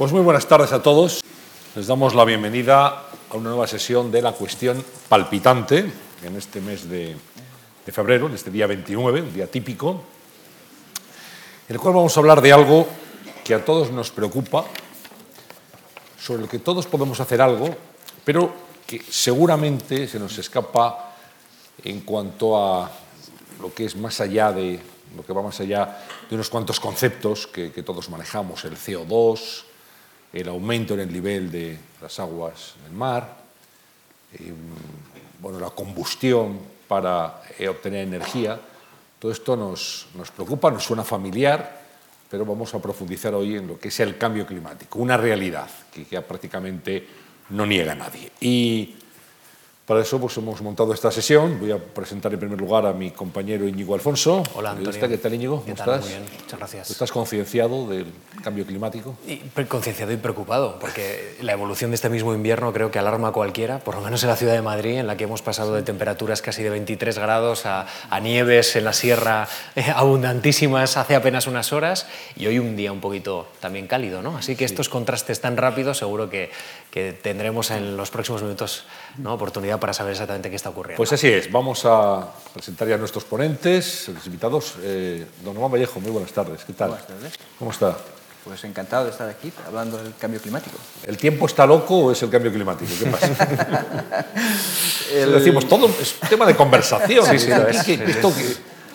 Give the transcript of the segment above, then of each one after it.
Pues muy buenas tardes a todos. Les damos la bienvenida a una nueva sesión de la cuestión palpitante en este mes de, febrero, en este día 29, un día típico, en el cual vamos a hablar de algo que a todos nos preocupa, sobre el que todos podemos hacer algo, pero que seguramente se nos escapa en cuanto a lo que es más allá de lo que va más allá de unos cuantos conceptos que todos manejamos, el CO2, el aumento en el nivel de las aguas del mar, eh, bueno, la combustión para eh, obtener energía. Todo esto nos, nos, preocupa, nos suena familiar, pero vamos a profundizar hoy en lo que es el cambio climático, una realidad que ya prácticamente no niega nadie. Y para eso pues, hemos montado esta sesión. Voy a presentar en primer lugar a mi compañero Íñigo Alfonso. Hola, Antonio. ¿Qué tal, Íñigo? ¿Qué ¿Cómo tal? estás? Muy bien, muchas gracias. ¿Estás concienciado del cambio climático? Y concienciado y preocupado, porque la evolución de este mismo invierno creo que alarma a cualquiera, por lo menos en la ciudad de Madrid, en la que hemos pasado de temperaturas casi de 23 grados a, a nieves en la sierra eh, abundantísimas hace apenas unas horas y hoy un día un poquito también cálido, ¿no? Así que estos contrastes tan rápidos seguro que, que tendremos en los próximos minutos ¿no? oportunidad para saber exactamente qué está ocurriendo. Pues así es, vamos a presentar ya a nuestros ponentes, los invitados. Eh, don Juan Vallejo, muy buenas tardes, ¿qué tal? Buenas tardes. ¿Cómo está? Pues encantado de estar aquí hablando del cambio climático. ¿El tiempo está loco o es el cambio climático? ¿Qué pasa? El- Decimos, todo es tema de conversación. Sí, sí. ¿Qué- qué- esto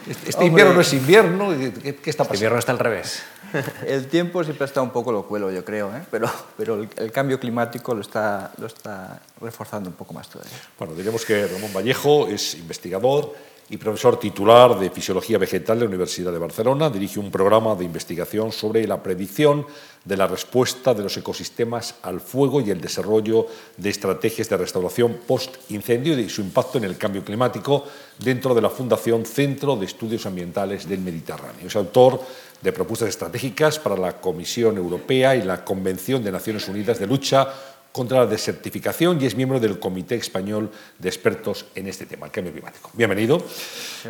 este Hombre. invierno no es invierno, ¿qué, qué- está El pasando? invierno está al revés. El tiempo siempre está un poco locuelo, yo creo, ¿eh? pero, pero el, el cambio climático lo está, lo está reforzando un poco más todavía. Bueno, diremos que Ramón Vallejo es investigador y profesor titular de Fisiología Vegetal de la Universidad de Barcelona. Dirige un programa de investigación sobre la predicción de la respuesta de los ecosistemas al fuego y el desarrollo de estrategias de restauración post-incendio y su impacto en el cambio climático dentro de la Fundación Centro de Estudios Ambientales del Mediterráneo. Es autor de propuestas estratégicas para la Comisión Europea y la Convención de Naciones Unidas de Lucha contra la desertificación y es miembro del Comité Español de Expertos en este tema, el cambio climático. Bienvenido.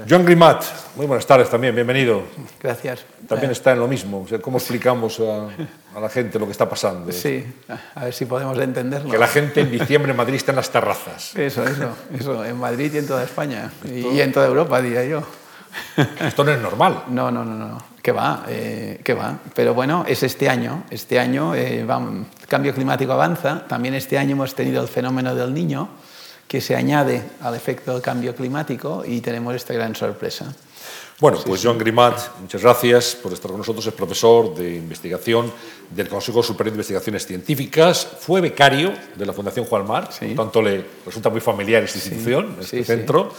Joan Grimat, muy buenas tardes también, bienvenido. Gracias. También está en lo mismo. O sea, ¿Cómo explicamos a, a la gente lo que está pasando? Sí, a ver si podemos entenderlo. Que la gente en diciembre en Madrid está en las terrazas. Eso, eso, eso, en Madrid y en toda España. Y, y en toda Europa, diría yo. Esto no es normal. No, no, no, no. Que va, eh, que va. Pero bueno, es este año. Este año eh, el cambio climático avanza. También este año hemos tenido el fenómeno del niño, que se añade al efecto del cambio climático y tenemos esta gran sorpresa. Bueno, pues Joan Grimat, muchas gracias por estar con nosotros. Es profesor de investigación del Consejo Superior de Investigaciones Científicas. Fue becario de la Fundación Juan Mar, Sí. por tanto le resulta muy familiar esta institución, este sí, sí. centro.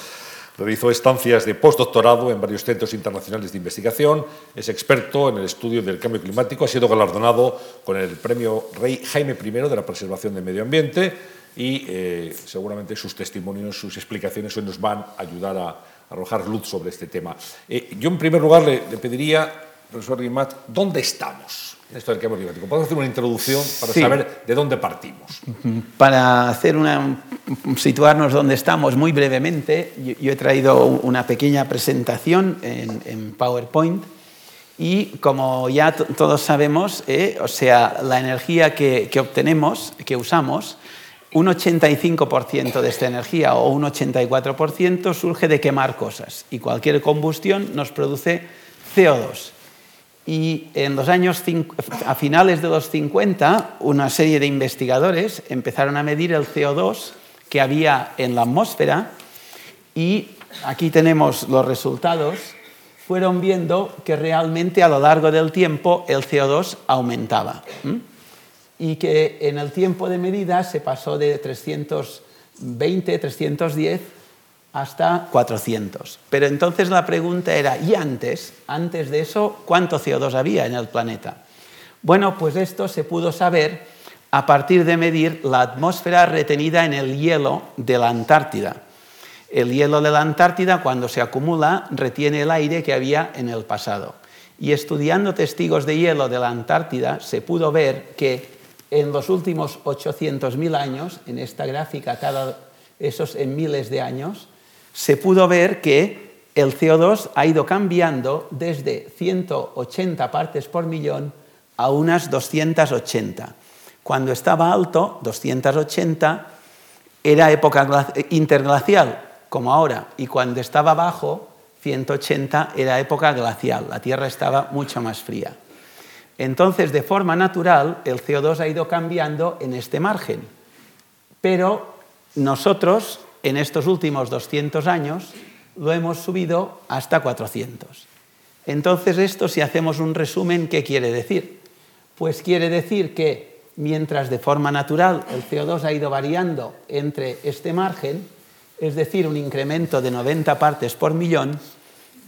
Realizó estancias de postdoctorado en varios centros internacionales de investigación. Es experto en el estudio del cambio climático. Ha sido galardonado con el premio Rey Jaime I de la preservación del medio ambiente y eh, seguramente sus testimonios, sus explicaciones hoy nos van a ayudar a arrojar luz sobre este tema. Eh, yo, en primer lugar, le, le pediría, profesor Guimat, ¿dónde estamos esto del cambio climático? ¿Podemos hacer una introducción para Sí. saber de dónde partimos? Para hacer una, situarnos donde estamos muy brevemente, yo, yo he traído una pequeña presentación en, en PowerPoint y como ya todos sabemos, eh, o sea, la energía que, que obtenemos, que usamos, un 85% de esta energía o un 84% surge de quemar cosas y cualquier combustión nos produce CO2. Y en los años, a finales de los 50, una serie de investigadores empezaron a medir el CO2 que había en la atmósfera y aquí tenemos los resultados. Fueron viendo que realmente a lo largo del tiempo el CO2 aumentaba y que en el tiempo de medida se pasó de 320, 310 hasta 400. Pero entonces la pregunta era, ¿y antes? Antes de eso, ¿cuánto CO2 había en el planeta? Bueno, pues esto se pudo saber a partir de medir la atmósfera retenida en el hielo de la Antártida. El hielo de la Antártida, cuando se acumula, retiene el aire que había en el pasado. Y estudiando testigos de hielo de la Antártida, se pudo ver que en los últimos 800.000 años, en esta gráfica, cada, esos en miles de años, se pudo ver que el CO2 ha ido cambiando desde 180 partes por millón a unas 280. Cuando estaba alto, 280, era época interglacial, como ahora, y cuando estaba bajo, 180, era época glacial. La Tierra estaba mucho más fría. Entonces, de forma natural, el CO2 ha ido cambiando en este margen. Pero nosotros, en estos últimos 200 años, lo hemos subido hasta 400. Entonces, esto, si hacemos un resumen, ¿qué quiere decir? Pues quiere decir que mientras de forma natural el CO2 ha ido variando entre este margen, es decir, un incremento de 90 partes por millón,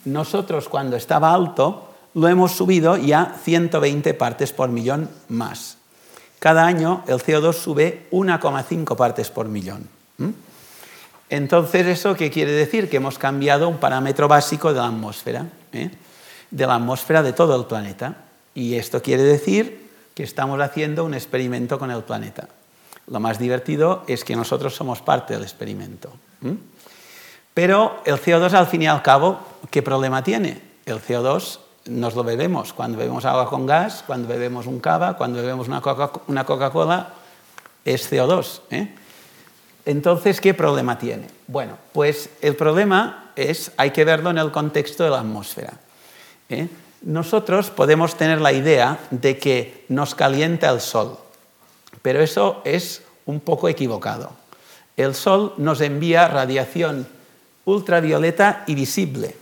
nosotros cuando estaba alto lo hemos subido ya 120 partes por millón más. Cada año el CO2 sube 1,5 partes por millón. Entonces, ¿eso qué quiere decir? Que hemos cambiado un parámetro básico de la atmósfera, ¿eh? de la atmósfera de todo el planeta. Y esto quiere decir que estamos haciendo un experimento con el planeta. Lo más divertido es que nosotros somos parte del experimento. Pero el CO2, al fin y al cabo, ¿qué problema tiene? El CO2 nos lo bebemos cuando bebemos agua con gas, cuando bebemos un cava, cuando bebemos una Coca-Cola, es CO2. ¿eh? Entonces, ¿qué problema tiene? Bueno, pues el problema es, hay que verlo en el contexto de la atmósfera. ¿eh? Nosotros podemos tener la idea de que nos calienta el sol, pero eso es un poco equivocado. El sol nos envía radiación ultravioleta y visible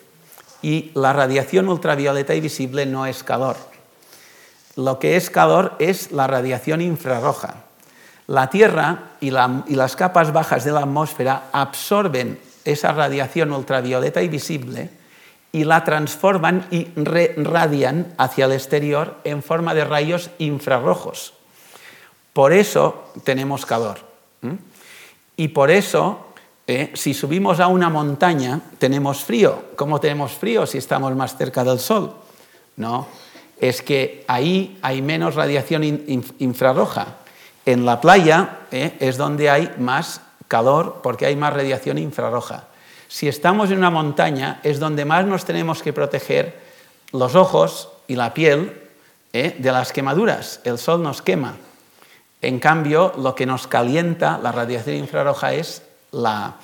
y la radiación ultravioleta y visible no es calor. Lo que es calor es la radiación infrarroja. La Tierra y, las capas bajas de la atmósfera absorben esa radiación ultravioleta y visible y la transforman y radian hacia el exterior en forma de rayos infrarrojos. Por eso tenemos calor. Y por eso ¿eh? Si subimos a una montaña, tenemos frío. ¿Cómo tenemos frío si estamos más cerca del Sol? No, es que ahí hay menos radiación infrarroja. En la playa ¿eh? es donde hay más calor porque hay más radiación infrarroja. Si estamos en una montaña es donde más nos tenemos que proteger los ojos y la piel ¿eh? de las quemaduras. El sol nos quema. En cambio, lo que nos calienta, la radiación infrarroja, es la,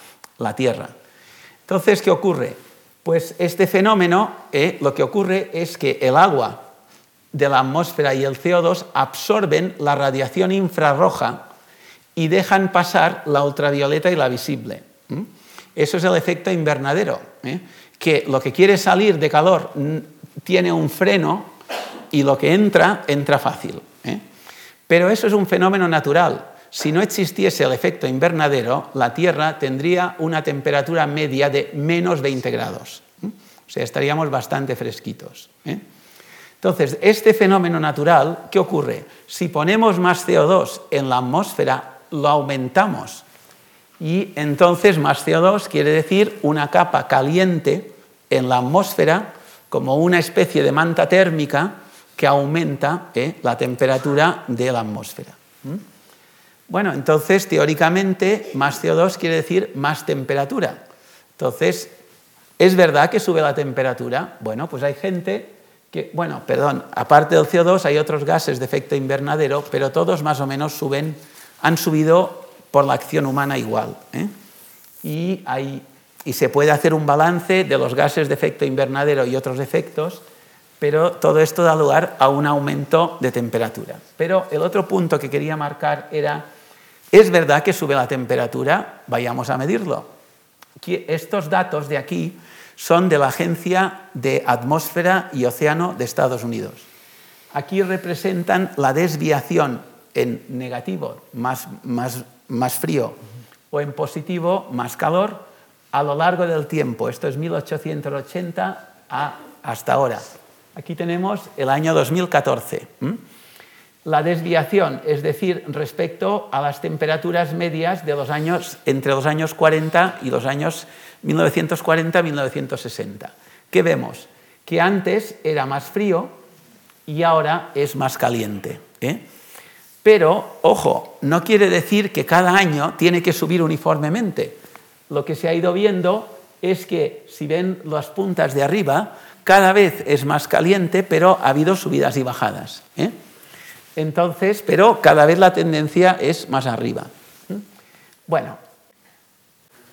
Tierra. Entonces, ¿qué ocurre? Pues este fenómeno, eh, lo que ocurre es que el agua de la atmósfera y el CO2 absorben la radiación infrarroja y dejan pasar la ultravioleta y la visible. Eso es el efecto invernadero, ¿eh? que lo que quiere salir de calor tiene un freno y lo que entra, entra fácil. ¿eh? Pero eso es un fenómeno natural si no existiese el efecto invernadero, la Tierra tendría una temperatura media de menos 20 grados. ¿eh? O sea, estaríamos bastante fresquitos. Entonces, este fenómeno natural, ¿qué ocurre? Si ponemos más CO2 en la atmósfera, lo aumentamos. Y entonces más CO2 quiere decir una capa caliente en la atmósfera como una especie de manta térmica que aumenta ¿eh? la temperatura de la atmósfera. Bueno, entonces teóricamente más CO2 quiere decir más temperatura. Entonces, ¿es verdad que sube la temperatura? Bueno, pues hay gente bueno, perdón, aparte del CO2 hay otros gases de efecto invernadero, pero todos más o menos suben, han subido por la acción humana igual. ¿eh? Y, y se puede hacer un balance de los gases de efecto invernadero y otros efectos, pero todo esto da lugar a un aumento de temperatura. Pero el otro punto que quería marcar era ¿Es verdad que sube la temperatura? Vayamos a medirlo. Estos datos de aquí son de la Agencia de Atmósfera y Océano de Estados Unidos. Aquí representan la desviación en negativo, más, frío, o en positivo, más calor, a lo largo del tiempo. Esto es 1880 hasta ahora. Aquí tenemos el año 2014 la desviación, es decir, respecto a las temperaturas medias de los años, entre los años 40 y los años 1940-1960. ¿Qué vemos? Que antes era más frío y ahora es más caliente. ¿eh? Pero, ojo, no quiere decir que cada año tiene que subir uniformemente. Lo que se ha ido viendo es que, si ven las puntas de arriba, cada vez es más caliente, pero ha habido subidas y bajadas. ¿eh? Entonces, pero cada vez la tendencia es más arriba. ¿Mm? Bueno,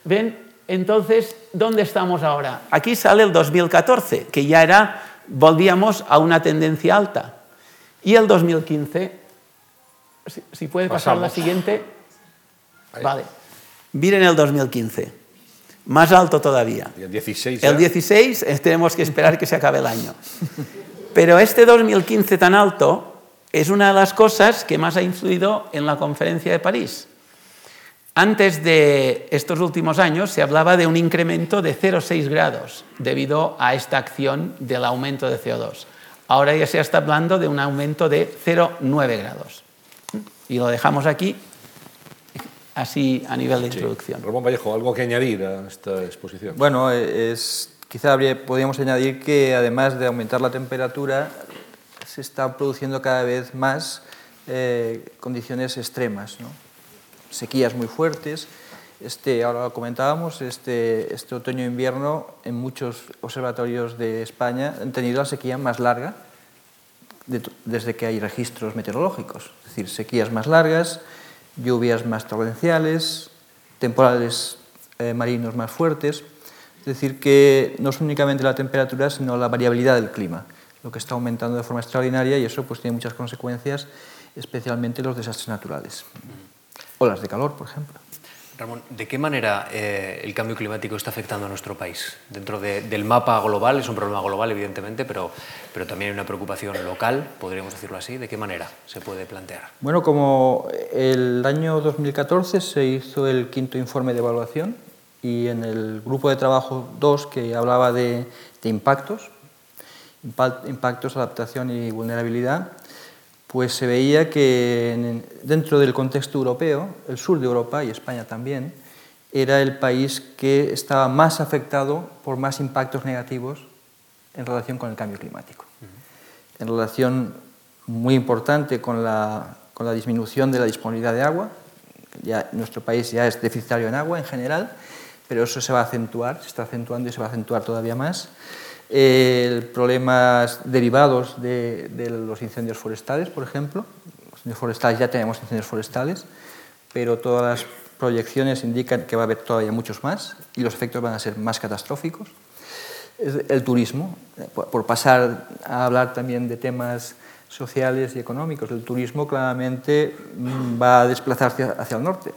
ven, entonces, ¿dónde estamos ahora? Aquí sale el 2014, que ya era, volvíamos a una tendencia alta. Y el 2015, si, si puede pasar la siguiente. Vale. Miren el 2015. Más alto todavía. Y el 16. El ya. 16 eh, tenemos que esperar que se acabe el año. Pero este 2015 tan alto es una de las cosas que más ha influido en la conferencia de París. Antes de estos últimos años se hablaba de un incremento de 0,6 grados debido a esta acción del aumento de CO2. Ahora ya se está hablando de un aumento de 0,9 grados. Y lo dejamos aquí, así a nivel de introducción. Ramón Vallejo, ¿algo que añadir a esta exposición? Bueno, es, quizá habría, podríamos añadir que además de aumentar la temperatura, se están produciendo cada vez más eh, condiciones extremas, ¿no? Sequías muy fuertes. Este, ahora lo comentábamos, este, este otoño-invierno en muchos observatorios de España han tenido la sequía más larga de, desde que hay registros meteorológicos. Es decir, sequías más largas, lluvias más torrenciales, temporales eh, marinos más fuertes. Es decir, que no es únicamente la temperatura, sino la variabilidad del clima, lo que está aumentando de forma extraordinaria y eso pues, tiene muchas consecuencias, especialmente los desastres naturales. Olas de calor, por ejemplo. Ramón, ¿de qué manera eh, el cambio climático está afectando a nuestro país? Dentro de, del mapa global, es un problema global, evidentemente, pero, pero también hay una preocupación local, podríamos decirlo así. ¿De qué manera se puede plantear? Bueno, como el año 2014 se hizo el quinto informe de evaluación y en el grupo de trabajo 2 que hablaba de, de impactos, impactos, adaptación y vulnerabilidad, pues se veía que en, dentro del contexto europeo, el sur de Europa y España también, era el país que estaba más afectado por más impactos negativos en relación con el cambio climático. En relación muy importante con la, con la disminución de la disponibilidad de agua, ya nuestro país ya es deficitario en agua en general, pero eso se va a acentuar, se está acentuando y se va a acentuar todavía más eh, problemas derivados de, de, los incendios forestales, por ejemplo. Los incendios forestales ya tenemos incendios forestales, pero todas las proyecciones indican que va a haber todavía muchos más y los efectos van a ser más catastróficos. El turismo, por pasar a hablar también de temas sociales y económicos, el turismo claramente va a desplazarse hacia el norte,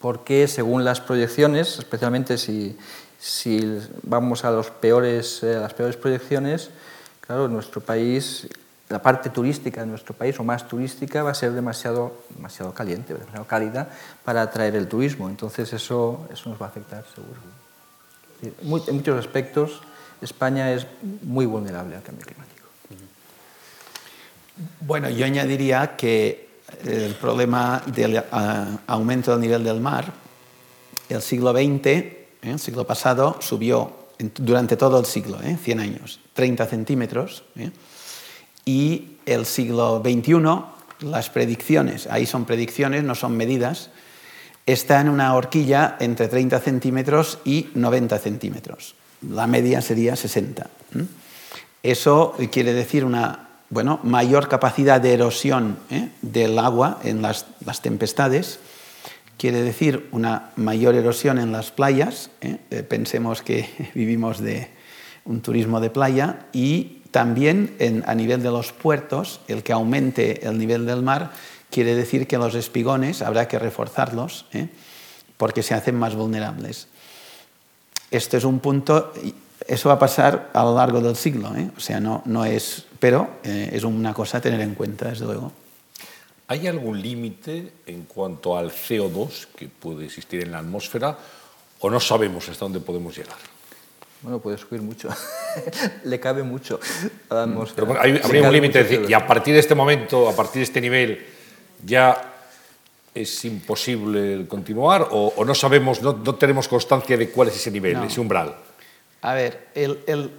porque según las proyecciones, especialmente si, si vamos a los peores, eh, las peores proyecciones, claro, nuestro país, la parte turística de nuestro país, o más turística, va a ser demasiado, demasiado caliente, demasiado cálida para atraer el turismo. Entonces eso, eso nos va a afectar seguro. En muchos aspectos, España es muy vulnerable al cambio climático. Bueno, yo añadiría que el problema del uh, aumento del nivel del mar, el siglo XX ¿eh? El siglo pasado subió durante todo el siglo, ¿eh? 100 años, 30 centímetros. ¿eh? Y el siglo XXI, las predicciones, ahí son predicciones, no son medidas, está en una horquilla entre 30 centímetros y 90 centímetros. La media sería 60. ¿eh? Eso quiere decir una bueno, mayor capacidad de erosión ¿eh? del agua en las, las tempestades quiere decir una mayor erosión en las playas. ¿eh? Eh, pensemos que vivimos de un turismo de playa y también en, a nivel de los puertos, el que aumente el nivel del mar quiere decir que los espigones habrá que reforzarlos ¿eh? porque se hacen más vulnerables. Esto es un punto, eso va a pasar a lo largo del siglo, ¿eh? o sea, no, no es, pero eh, es una cosa a tener en cuenta, desde luego. ¿Hay algún límite en cuanto al CO2 que puede existir en la atmósfera o no sabemos hasta dónde podemos llegar? Bueno, puede subir mucho. Le cabe mucho a la atmósfera. Pero hay, habría un límite, y a partir de este momento, a partir de este nivel, ya es imposible continuar o, o no sabemos, no, no, tenemos constancia de cuál es ese nivel, no. ese umbral. A ver,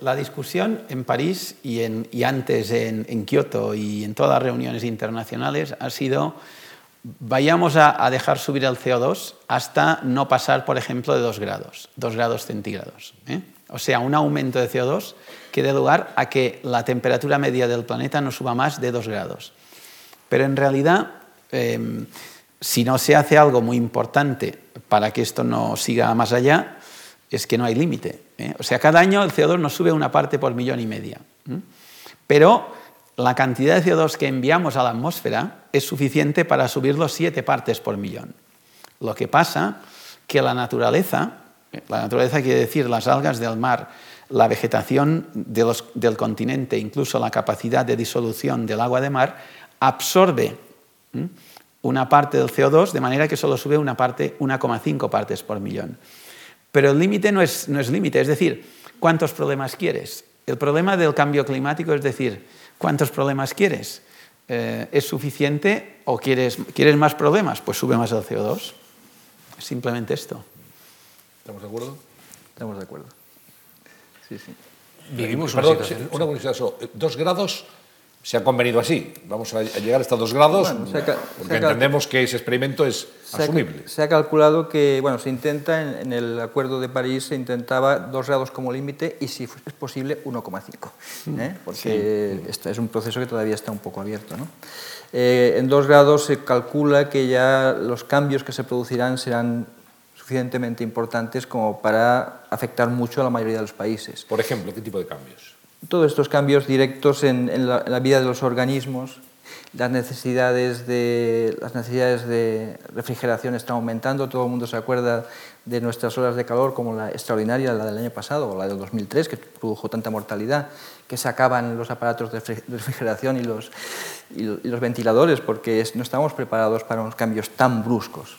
la discusión en París y, antes en, Kioto y en todas las reuniones internacionales ha sido vayamos a, a, dejar subir el CO2 hasta no pasar, por ejemplo, de 2 grados, 2 grados centígrados. ¿eh? O sea, un aumento de CO2 que dé lugar a que la temperatura media del planeta no suba más de 2 grados. Pero en realidad, em, si no se hace algo muy importante para que esto no siga más allá, es que no hay límite. ¿Eh? O sea, cada año el CO2 nos sube una parte por millón y media. Pero la cantidad de CO2 que enviamos a la atmósfera es suficiente para subirlo siete partes por millón. Lo que pasa que la naturaleza, la naturaleza quiere decir las algas del mar, la vegetación del continente, incluso la capacidad de disolución del agua de mar, absorbe una parte del CO2 de manera que solo sube una parte, 1,5 partes por millón. Pero el límite no es, no es límite, es decir, ¿cuántos problemas quieres? El problema del cambio climático es decir, ¿cuántos problemas quieres? Eh, ¿Es suficiente o quieres, quieres más problemas? Pues sube más el CO2. Simplemente esto. ¿Estamos de acuerdo? Estamos de acuerdo. Sí, sí. Vivimos una, una curiosidad, dos grados se ha convenido así. Vamos a llegar hasta dos grados porque entendemos que ese experimento es asumible. se ha calculado que, bueno, se intenta, en, el Acuerdo de París se intentaba dos grados como límite y, si es posible, 1,5, ¿eh? porque este es un proceso que todavía está un poco abierto. ¿no? Eh, en dos grados se calcula que ya los cambios que se producirán serán suficientemente importantes como para afectar mucho a la mayoría de los países. Por ejemplo, ¿qué tipo de cambios? Todos estos cambios directos en, la, vida de los organismos, las necesidades, de, las necesidades de refrigeración están aumentando, todo el mundo se acuerda de nuestras horas de calor como la extraordinaria, la del año pasado o la del 2003, que produjo tanta mortalidad, que se acaban los aparatos de refrigeración y los, y los ventiladores porque no estamos preparados para unos cambios tan bruscos.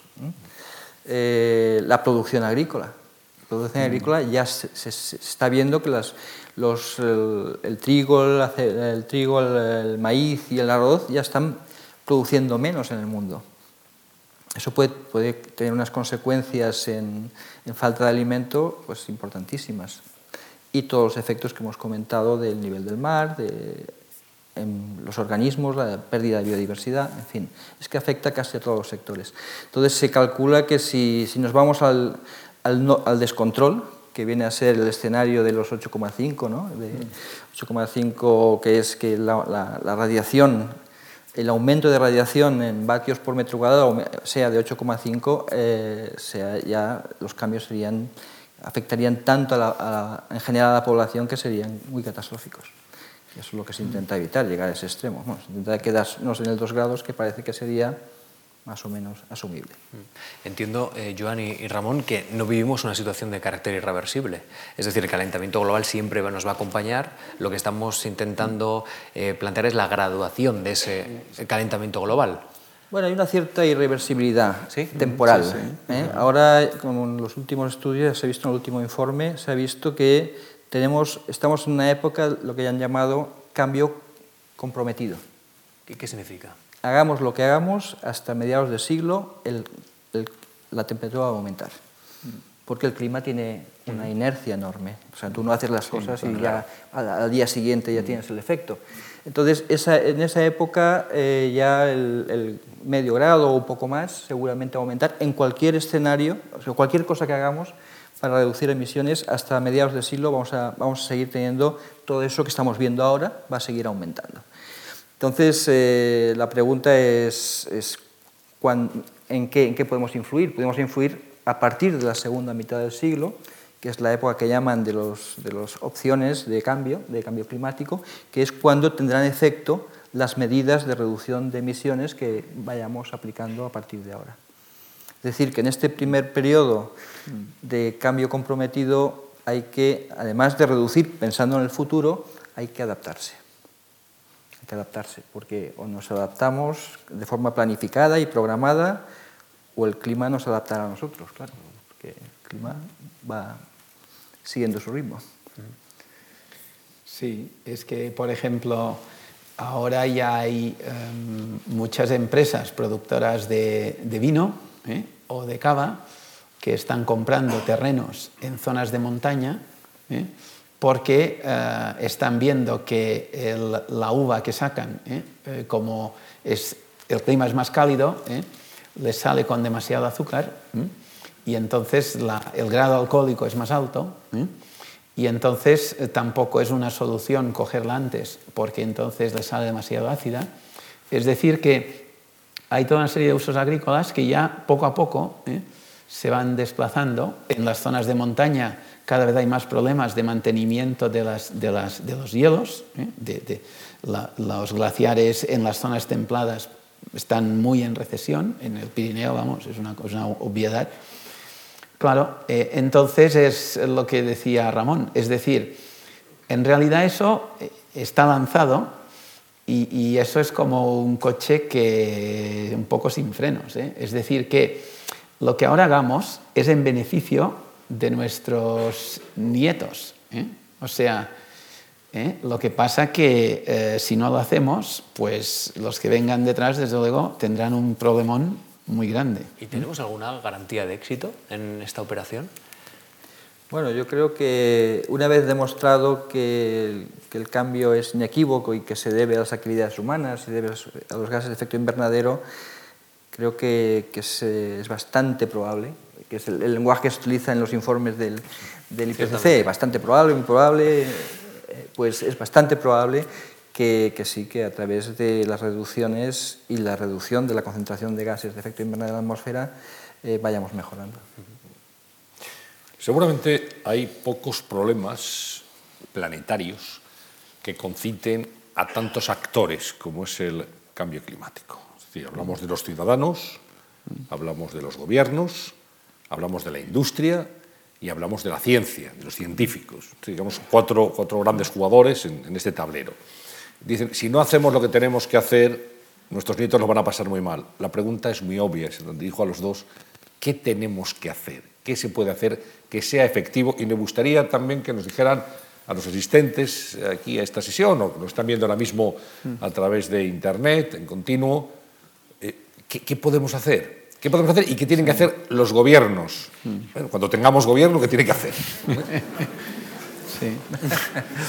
Eh, la producción agrícola. La producción mm. agrícola ya se, se está viendo que las, los, el, trigo, el, trigo el, maíz y el arroz ya están produciendo menos en el mundo. Eso puede, puede tener unas consecuencias en, en, falta de alimento pues, importantísimas. Y todos los efectos que hemos comentado del nivel del mar, de en los organismos, la pérdida de biodiversidad, en fin, es que afecta casi a todos los sectores. Entonces se calcula que si, si nos vamos al, al, al descontrol, que viene a ser el escenario de los 8,5, ¿no? De 8,5 que es que la, radiación, el aumento de radiación en vatios por metro cuadrado sea de 8,5, eh, sea ya los cambios serían, afectarían tanto en general a la población que serían muy catastróficos. eso es lo que se intenta evitar, llegar a ese extremo. se intenta quedarnos en el 2 grados, que parece que sería más o menos asumible. Mm. Entiendo, eh, Joan y, Ramón, que no vivimos una situación de carácter irreversible. Es decir, el calentamiento global siempre nos va a acompañar. Lo que estamos intentando eh, plantear es la graduación de ese calentamiento global. Bueno, hay una cierta irreversibilidad temporal. ¿eh? Ahora, como en los últimos estudios, se ha visto en el último informe, se ha visto que tenemos, estamos en una época, lo que han llamado cambio comprometido. qué significa? Hagamos lo que hagamos, hasta mediados del siglo la temperatura va a aumentar. Porque el clima tiene una inercia enorme. O sea, tú no haces las cosas y ya al, día siguiente ya tienes el efecto. Entonces, en esa época eh, ya el, medio grado o un poco más seguramente va a aumentar en cualquier escenario, o sea, cualquier cosa que hagamos para reducir emisiones, hasta mediados del siglo vamos a, vamos a seguir teniendo todo eso que estamos viendo ahora, va a seguir aumentando. Entonces, eh, la pregunta es, ¿en, qué, podemos influir? Podemos influir a partir de la segunda mitad del siglo, que es la época que llaman de las opciones de cambio, de cambio climático, que es cuando tendrán efecto las medidas de reducción de emisiones que vayamos aplicando a partir de ahora. Es decir, que en este primer periodo de cambio comprometido hay que, además de reducir pensando en el futuro, hay que adaptarse adaptarse, porque o nos adaptamos de forma planificada y programada, o el clima nos adaptará a nosotros, claro, porque el clima va siguiendo su ritmo. Sí, es que, por ejemplo, ahora ya hay em, muchas empresas productoras de, vino ¿eh? o de cava que están comprando terrenos en zonas de montaña. ¿eh? Porque eh, están viendo que la uva que sacan, eh, eh, como el clima es más cálido, les sale con demasiado azúcar y entonces el grado alcohólico es más alto y entonces tampoco es una solución cogerla antes porque entonces les sale demasiado ácida. Es decir, que hay toda una serie de usos agrícolas que ya poco a poco se van desplazando. En las zonas de montaña cada vez hay más problemas de mantenimiento de, las, de, las, de los hielos. ¿eh? De, los glaciares en las zonas templadas están muy en recesión. En el Pirineo, vamos, es una, obviedad. Claro, eh, entonces es lo que decía Ramón. Es decir, en realidad eso eh, está lanzado y, eso es como un coche que un poco sin frenos. Es decir, que lo que ahora hagamos es en beneficio de nuestros nietos. ¿eh? O sea, ¿eh? lo que pasa que eh, si no lo hacemos, pues los que vengan detrás, desde luego, tendrán un problemón muy grande. ¿Y tenemos alguna garantía de éxito en esta operación? Bueno, yo creo que una vez demostrado que el, que el, cambio es inequívoco y que se debe a las actividades humanas, se debe a los gases de efecto invernadero, creo que, que es, es, bastante probable, que es el, el, lenguaje que se utiliza en los informes del, del IPCC, bastante probable, muy probable, pues es bastante probable que, que, sí, que a través de las reducciones y la reducción de la concentración de gases de efecto invernadero en la atmósfera eh, vayamos mejorando. Seguramente hay pocos problemas planetarios que conciten a tantos actores como es el cambio climático. Es decir, hablamos de los ciudadanos, hablamos de los gobiernos, hablamos de la industria y hablamos de la ciencia, de los científicos. Digamos, cuatro, cuatro grandes jugadores en, este tablero. Dicen, si no hacemos lo que tenemos que hacer, nuestros nietos lo van a pasar muy mal. La pregunta es muy obvia, se dijo a los dos, ¿qué tenemos que hacer? ¿Qué se puede hacer que sea efectivo? Y me gustaría también que nos dijeran a los asistentes aquí a esta sesión, o que nos están viendo ahora mismo a través de Internet, en continuo, eh, ¿qué, ¿qué podemos hacer? ¿Qué podemos hacer y qué tienen que hacer los gobiernos? Bueno, cuando tengamos gobierno, ¿qué tienen que hacer? Sí.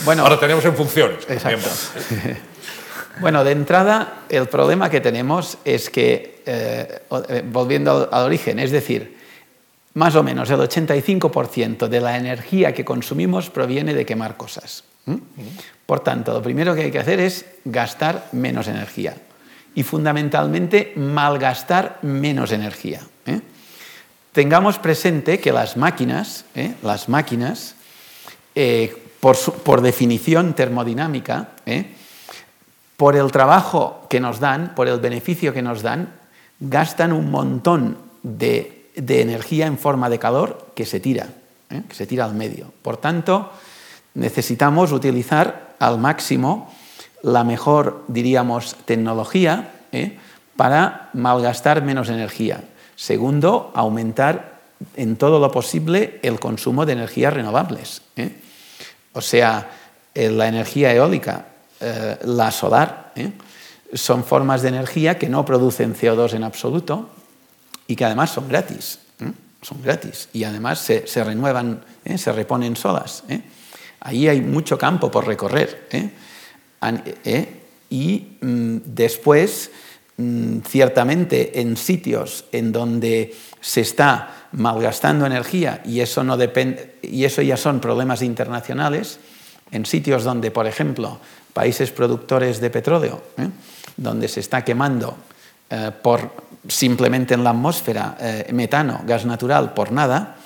Bueno, Ahora tenemos en funciones. Exacto. Bueno, de entrada, el problema que tenemos es que, eh, volviendo al, al, origen, es decir, más o menos el 85% de la energía que consumimos proviene de quemar cosas. ¿Mm? Por tanto, lo primero que hay que hacer es gastar menos energía y fundamentalmente malgastar menos energía. ¿eh? Tengamos presente que las máquinas, ¿eh? las máquinas eh, por, por, definición termodinámica, por el trabajo que nos dan, por el beneficio que nos dan, gastan un montón de, de energía en forma de calor que se tira, que se tira al medio. Por tanto, necesitamos utilizar al máximo la mejor, diríamos, tecnología ¿eh? para malgastar menos energía. Segundo, aumentar en todo lo posible el consumo de energías renovables. ¿eh? O sea, eh, la energía eólica, la solar, son formas de energía que no producen CO2 en absoluto y que además son gratis. Son gratis y además se, se renuevan, se reponen solas. Ahí hay mucho campo por recorrer. ¿Eh? y mm, después, mm, ciertamente, en sitios en donde se está malgastando energía y eso, no depende, y eso ya son problemas internacionales, en sitios donde, por ejemplo, países productores de petróleo, ¿eh? donde se está quemando eh, por simplemente en la atmósfera metano, gas natural, por nada,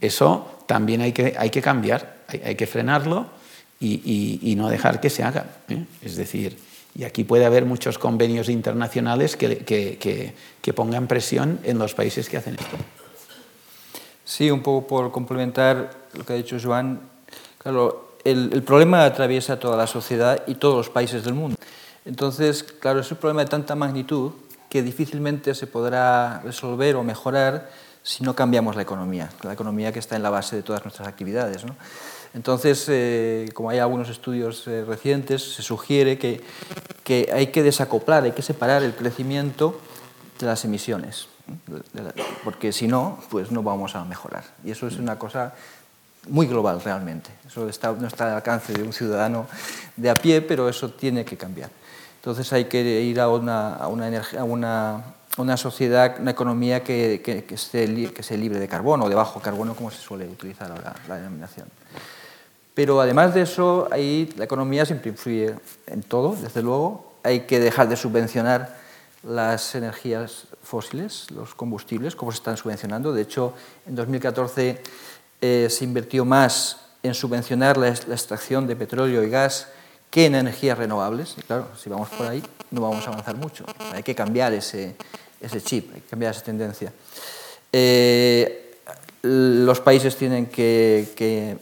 eso también hay que, hay que cambiar, hay que frenarlo y, y, y, no dejar que se haga. ¿eh? Es decir, y aquí puede haber muchos convenios internacionales que, que, que, que, pongan presión en los países que hacen esto. Sí, un poco por complementar lo que ha dicho Joan. Claro, el, el problema atraviesa toda la sociedad y todos los países del mundo. Entonces, claro, es un problema de tanta magnitud que difícilmente se podrá resolver o mejorar si no cambiamos la economía, la economía que está en la base de todas nuestras actividades. ¿no? Entonces, eh, como hay algunos estudios eh, recientes, se sugiere que, hay que desacoplar, hay que separar el crecimiento de las emisiones, porque si no, pues no vamos a mejorar. Y eso es una cosa muy global realmente. Eso está, no está al alcance de un ciudadano de a pie, pero eso tiene que cambiar. Entonces hay que ir a una, a una, energía, a una, una sociedad, una economía que, que, que, esté, que sea libre de carbono o de bajo carbono, como se suele utilizar ahora la denominación. Pero además de eso, ahí la economía siempre influye en todo, desde luego, hay que dejar de subvencionar las energías fósiles, los combustibles, como se están subvencionando. De hecho, en 2014 eh, se invirtió más en subvencionar la, extracción de petróleo y gas que en energías renovables. Y claro, si vamos por ahí, no vamos a avanzar mucho. Hay que cambiar ese, ese chip, hay que cambiar esa tendencia. Eh, los países tienen que,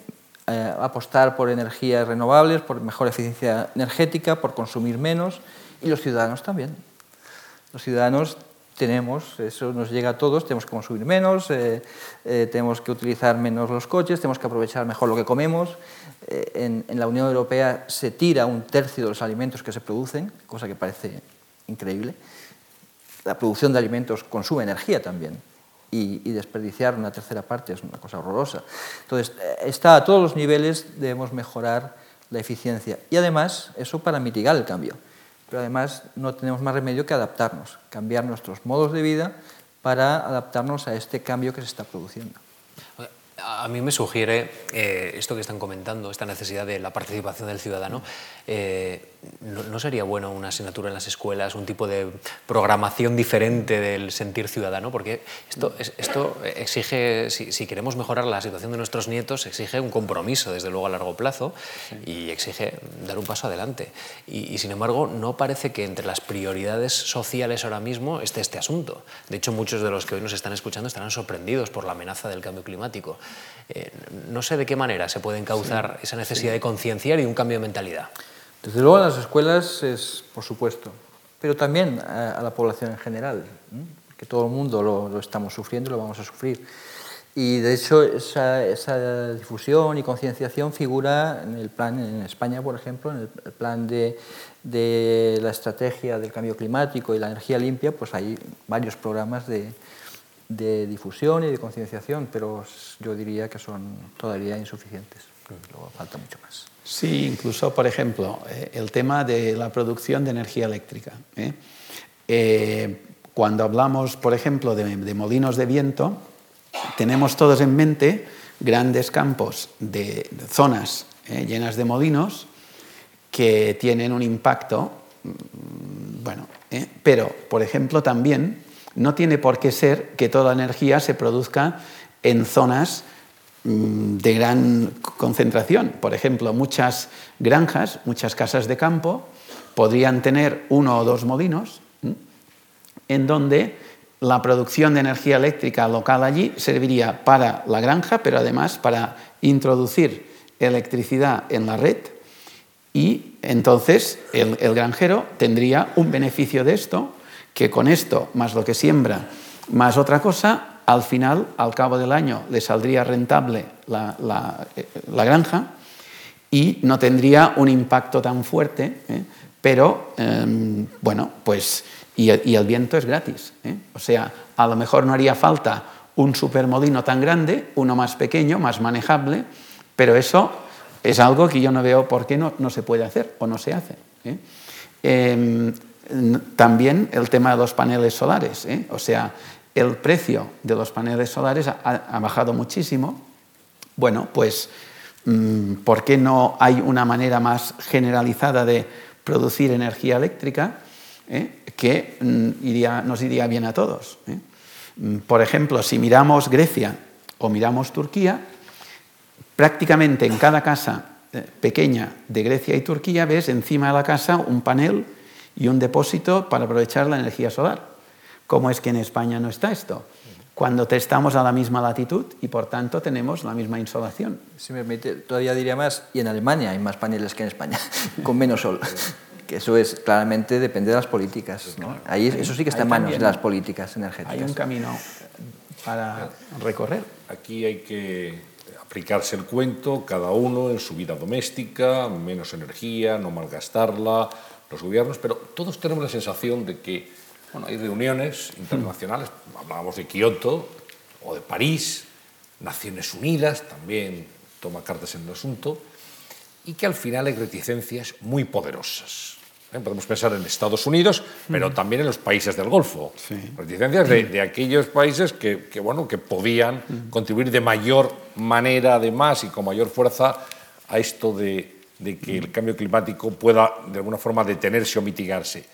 eh, apostar por energías renovables, por mejor eficiencia energética, por consumir menos, y los ciudadanos también. Los ciudadanos tenemos, eso nos llega a todos, tenemos que consumir menos, eh, eh, tenemos que utilizar menos los coches, tenemos que aprovechar mejor lo que comemos. En, en, la Unión Europea se tira un tercio de los alimentos que se producen, cosa que parece increíble. La producción de alimentos consume energía también y, desperdiciar una tercera parte es una cosa horrorosa. Entonces, eh, está a todos los niveles, debemos mejorar la eficiencia. Y además, eso para mitigar el cambio. Pero además no tenemos más remedio que adaptarnos, cambiar nuestros modos de vida para adaptarnos a este cambio que se está produciendo. A mí me sugiere eh, esto que están comentando, esta necesidad de la participación del ciudadano. Eh, ¿no, sería bueno una asignatura en las escuelas, un tipo de programación diferente del sentir ciudadano? Porque esto, esto exige, si, queremos mejorar la situación de nuestros nietos, exige un compromiso, desde luego, a largo plazo y exige dar un paso adelante. Y, sin embargo, no parece que entre las prioridades sociales ahora mismo esté este asunto. De hecho, muchos de los que hoy nos están escuchando estarán sorprendidos por la amenaza del cambio climático. Eh, no sé de qué manera se puede encauzar esa necesidad de concienciar y un cambio de mentalidad. Desde luego a las escuelas es, por supuesto, pero también a, la población en general, que todo el mundo lo, estamos sufriendo y lo vamos a sufrir. Y de hecho esa, difusión y concienciación figura en el plan en España, por ejemplo, en el plan de, de, la estrategia del cambio climático y la energía limpia, pues hay varios programas de, de difusión y de concienciación, pero yo diría que son todavía insuficientes. Luego falta mucho más. Sí, incluso, por ejemplo, eh, el tema de la producción de energía eléctrica. ¿eh? Eh, cuando hablamos, por ejemplo, de, molinos de viento, tenemos todos en mente grandes campos de, zonas llenas de molinos que tienen un impacto, mm, bueno, pero, por ejemplo, también no tiene por qué ser que toda energía se produzca en zonas Mm, de gran concentración. Por ejemplo, muchas granjas, muchas casas de campo podrían tener uno o dos molinos en donde la producción de energía eléctrica local allí serviría para la granja, pero además para introducir electricidad en la red y entonces el, el granjero tendría un beneficio de esto, que con esto, más lo que siembra, más otra cosa, al final, al cabo del año, le saldría rentable la, eh, granja y no tendría un impacto tan fuerte, ¿eh? pero em, bueno, pues y, el viento es gratis. ¿eh? O sea, a lo mejor no haría falta un supermolino tan grande, uno más pequeño, más manejable, pero eso es algo que yo no veo por qué no, no se puede hacer o no se hace. Em, también el tema de los paneles solares, o sea, el precio de los paneles solares ha, bajado muchísimo. Bueno, pues mm, ¿por qué no hay una manera más generalizada de producir energía eléctrica eh, que mm, nos iría bien a todos? Eh? Mm, por ejemplo, si miramos Grecia o miramos Turquía, prácticamente en cada casa eh, pequeña de Grecia y Turquía ves encima de la casa un panel y un depósito para aprovechar la energía solar. ¿Cómo es que en España no está esto? Cuando estamos a la misma latitud y por tanto tenemos la misma insolación. Si me permite, todavía diría más, y en Alemania hay más paneles que en España, con menos sol. que eso es claramente depende de las políticas. Ahí, eso sí que está en manos de las políticas energéticas. Hay un camino para recorrer. Aquí hay que aplicarse el cuento, cada uno en su vida doméstica, menos energía, no malgastarla, los gobiernos, pero todos tenemos la sensación de que bueno, hay reuniones internacionales, hablábamos de Kioto o de París, Naciones Unidas también toma cartas en el asunto, y que al final hay reticencias muy poderosas. ¿eh? Podemos pensar en Estados Unidos, pero también en los países del Golfo. Reticencias de, aquellos países que, bueno, que podían contribuir de mayor manera, además, y con mayor fuerza a esto de de que el cambio climático pueda de alguna forma detenerse o mitigarse.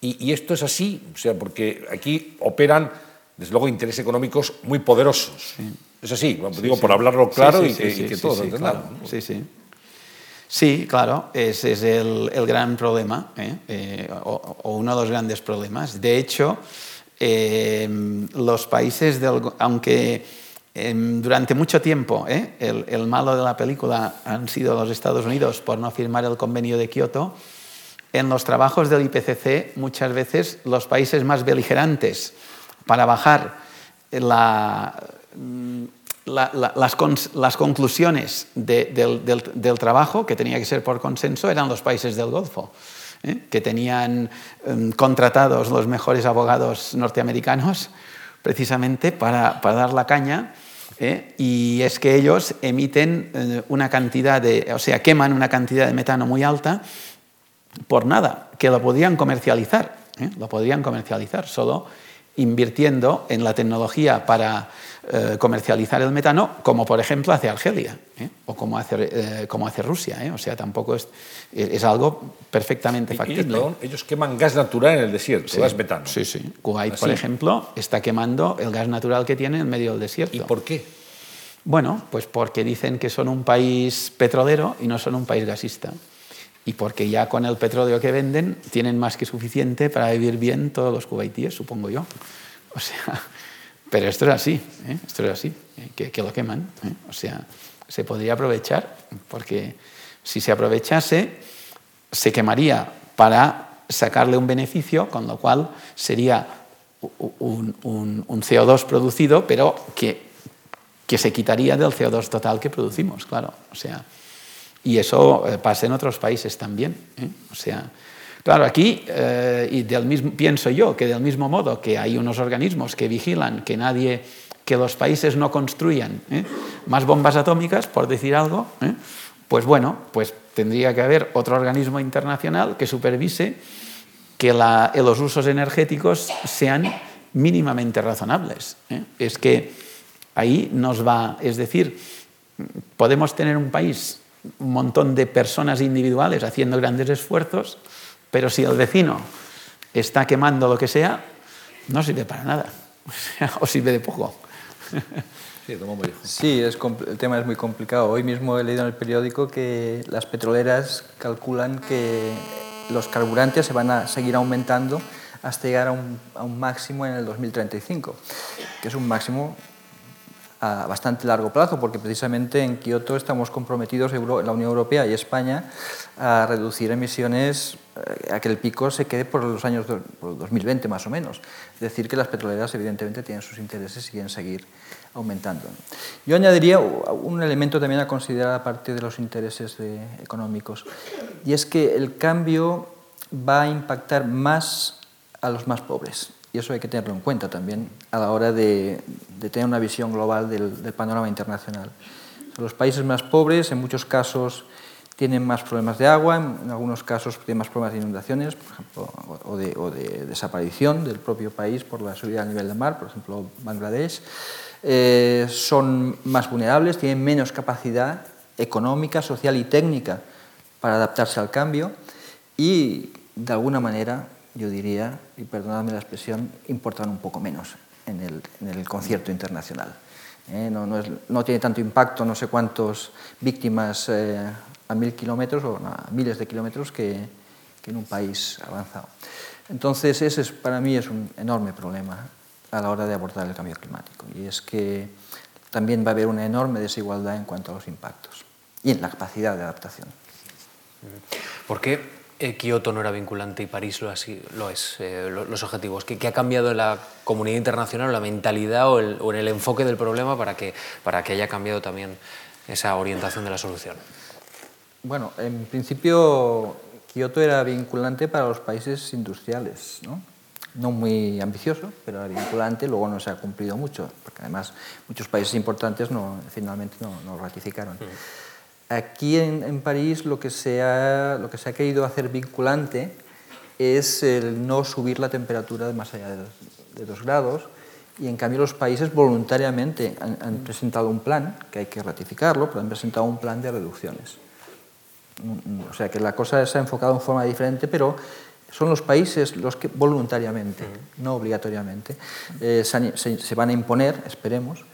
Y, esto es así, o sea, porque aquí operan, desde luego, intereses económicos muy poderosos. Es así, digo, por hablarlo claro y que, todos lo entendamos. Sí, sí. Sí, claro, ese es el, gran problema, ¿eh? Eh, o, uno de los grandes problemas. De hecho, eh, los países, del, aunque durante mucho tiempo el, el, malo de la película han sido los Estados Unidos por no firmar el convenio de Kioto, en los trabajos del IPCC muchas veces los países más beligerantes para bajar la las, conclusiones del, trabajo, que tenía que ser por consenso, eran los países del Golfo, ¿eh? que tenían em, contratados los mejores abogados norteamericanos precisamente para, dar la caña. ¿Eh? Y es que ellos emiten eh, una cantidad de, o sea, queman una cantidad de metano muy alta por nada, que lo podrían comercializar, lo podrían comercializar solo invirtiendo en la tecnología para eh, comercializar el metano, como por ejemplo hace Argelia ¿eh? o como hace, eh, como hace Rusia. O sea, tampoco es, es algo perfectamente factible. Ellos, queman gas natural en el desierto, gas metano. Sí, sí. Kuwait, por ejemplo, está quemando el gas natural que tiene en medio del desierto. ¿Y por qué? Bueno, pues porque dicen que son un país petrolero y no son un país gasista. Y porque ya con el petróleo que venden tienen más que suficiente para vivir bien todos los cubaitíes, supongo yo. O sea, pero esto es así, ¿eh? esto es así, ¿eh? que, lo queman. ¿eh? O sea, se podría aprovechar, porque si se aprovechase, se quemaría para sacarle un beneficio, con lo cual sería un, CO2 producido, pero que, que, se quitaría del CO2 total que producimos, claro. O sea, y eso pasa en otros países también. O sea, Claro, aquí, eh, y del mismo, pienso yo que del mismo modo que hay unos organismos que vigilan que nadie, que los países no construyan ¿eh? más bombas atómicas, por decir algo, ¿eh? pues bueno, pues tendría que haber otro organismo internacional que supervise que los usos energéticos sean mínimamente razonables. Es que ahí nos va, es decir, podemos tener un país, un montón de personas individuales haciendo grandes esfuerzos, pero si el vecino está quemando lo que sea, no sirve para nada, o sirve de poco. Sí, es, el tema es muy complicado. Hoy mismo he leído en el periódico que las petroleras calculan que los carburantes se van a seguir aumentando hasta llegar a un, a un máximo en el 2035, que es un máximo a bastante largo plazo, porque precisamente en Kioto estamos comprometidos, la Unión Europea y España, a reducir emisiones, eh, a que el pico se quede por los años 2020 más o menos. Es decir, que las petroleras evidentemente tienen sus intereses y quieren seguir aumentando. Yo añadiría un elemento también a considerar aparte de los intereses económicos, y es que el cambio va a impactar más a los más pobres. Y eso hay que tenerlo en cuenta también a la hora de, tener una visión global del, panorama internacional. Los países más pobres, en muchos casos, tienen más problemas de agua, en, algunos casos tienen más problemas de inundaciones, por ejemplo, o de, desaparición del propio país por la subida del nivel del mar, por ejemplo, Bangladesh. Eh, son más vulnerables, tienen menos capacidad económica, social y técnica para adaptarse al cambio y, de alguna manera, yo diría, y perdonadme la expresión, importan un poco menos en el, concierto internacional. ¿eh? no, tiene tanto impacto, no sé cuántas víctimas eh, a mil kilómetros o a miles de kilómetros que, en un país avanzado. Entonces, ese para mí es un enorme problema a la hora de abordar el cambio climático. Y es que también va a haber una enorme desigualdad en cuanto a los impactos y en la capacidad de adaptación. ¿Por qué eh, Kioto no era vinculante y París lo, así, lo es, eh, los objetivos. ¿Qué, ha cambiado en la comunidad internacional, la mentalidad o, en el enfoque del problema para que, para que haya cambiado también esa orientación de la solución? Bueno, en principio Kioto era vinculante para los países industriales, ¿no? no muy ambicioso, pero era vinculante, luego no se ha cumplido mucho, porque además muchos países importantes no, finalmente no, no ratificaron. Aquí en, París lo que, se ha, lo que se ha querido hacer vinculante es el no subir la temperatura más allá de dos, grados y en cambio los países voluntariamente han, presentado un plan, que hay que ratificarlo, pero han presentado un plan de reducciones. o sea que la cosa se ha enfocado en forma diferente, pero son los países los que voluntariamente, no obligatoriamente, eh, se, van a imponer, esperemos,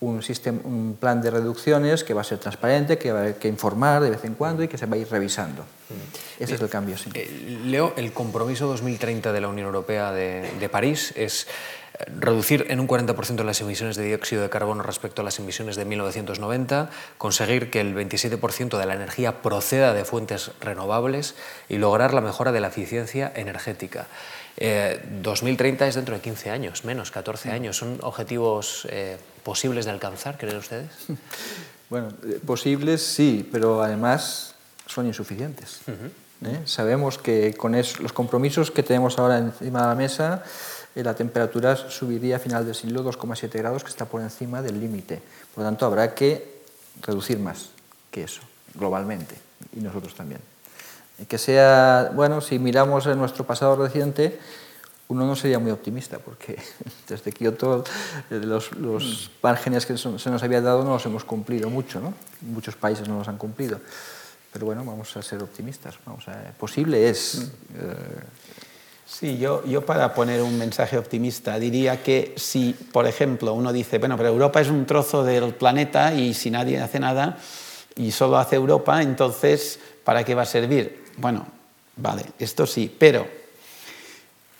un, sistema, un plan de reducciones que va a ser transparente, que va a haber que informar de vez en cuando y que se va a ir revisando. Ese es el cambio, sí. Eh, Leo, el compromiso 2030 de la Unión Europea de, de París es reducir en un 40% las emisiones de dióxido de carbono respecto a las emisiones de 1990, conseguir que el 27% de la energía proceda de fuentes renovables y lograr la mejora de la eficiencia energética. 2030 eh, es dentro de 15 años, menos 14 años. ¿Son objetivos eh, posibles de alcanzar, creen ustedes? Bueno, eh, posibles sí, pero además son insuficientes. Sabemos que con los compromisos que tenemos ahora encima de la mesa, la temperatura subiría a final del siglo 2,7 grados, que está por encima del límite. Por lo tanto, habrá que reducir más que eso, globalmente, y nosotros también. Que sea, bueno, si miramos en nuestro pasado reciente, uno no sería muy optimista, porque desde Kioto los, los márgenes que se nos había dado no los hemos cumplido mucho, ¿no? Muchos países no los han cumplido. Pero bueno, vamos a ser optimistas. Vamos a, posible es. Mm. Eh, Sí, yo, yo para poner un mensaje optimista diría que si, por ejemplo, uno dice, bueno, pero Europa es un trozo del planeta y si nadie hace nada y solo hace Europa, entonces, ¿para qué va a servir? Bueno, vale, esto sí, pero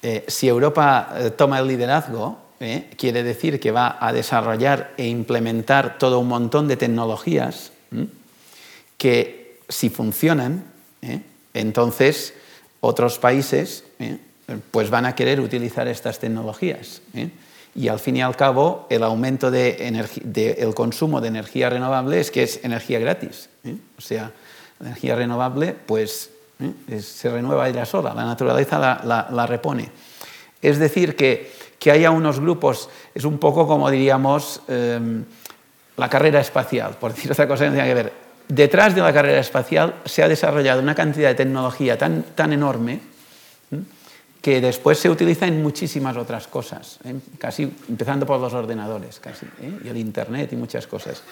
eh, si Europa eh, toma el liderazgo, eh, quiere decir que va a desarrollar e implementar todo un montón de tecnologías que si funcionan, entonces otros países pues van a querer utilizar estas tecnologías. ¿eh? Y al fin y al cabo, el aumento del consumo de energía renovable es que es energía gratis. ¿eh? O sea, la energía renovable pues, ¿eh? se renueva ella sola, la naturaleza la, repone. Es decir, que, que, haya unos grupos, es un poco como diríamos em, la carrera espacial, por decir otra cosa que no tiene que ver. Detrás de la carrera espacial se ha desarrollado una cantidad de tecnología tan, tan enorme que después se utiliza en muchísimas otras cosas, ¿eh? casi empezando por los ordenadores casi, ¿eh? y el Internet y muchas cosas.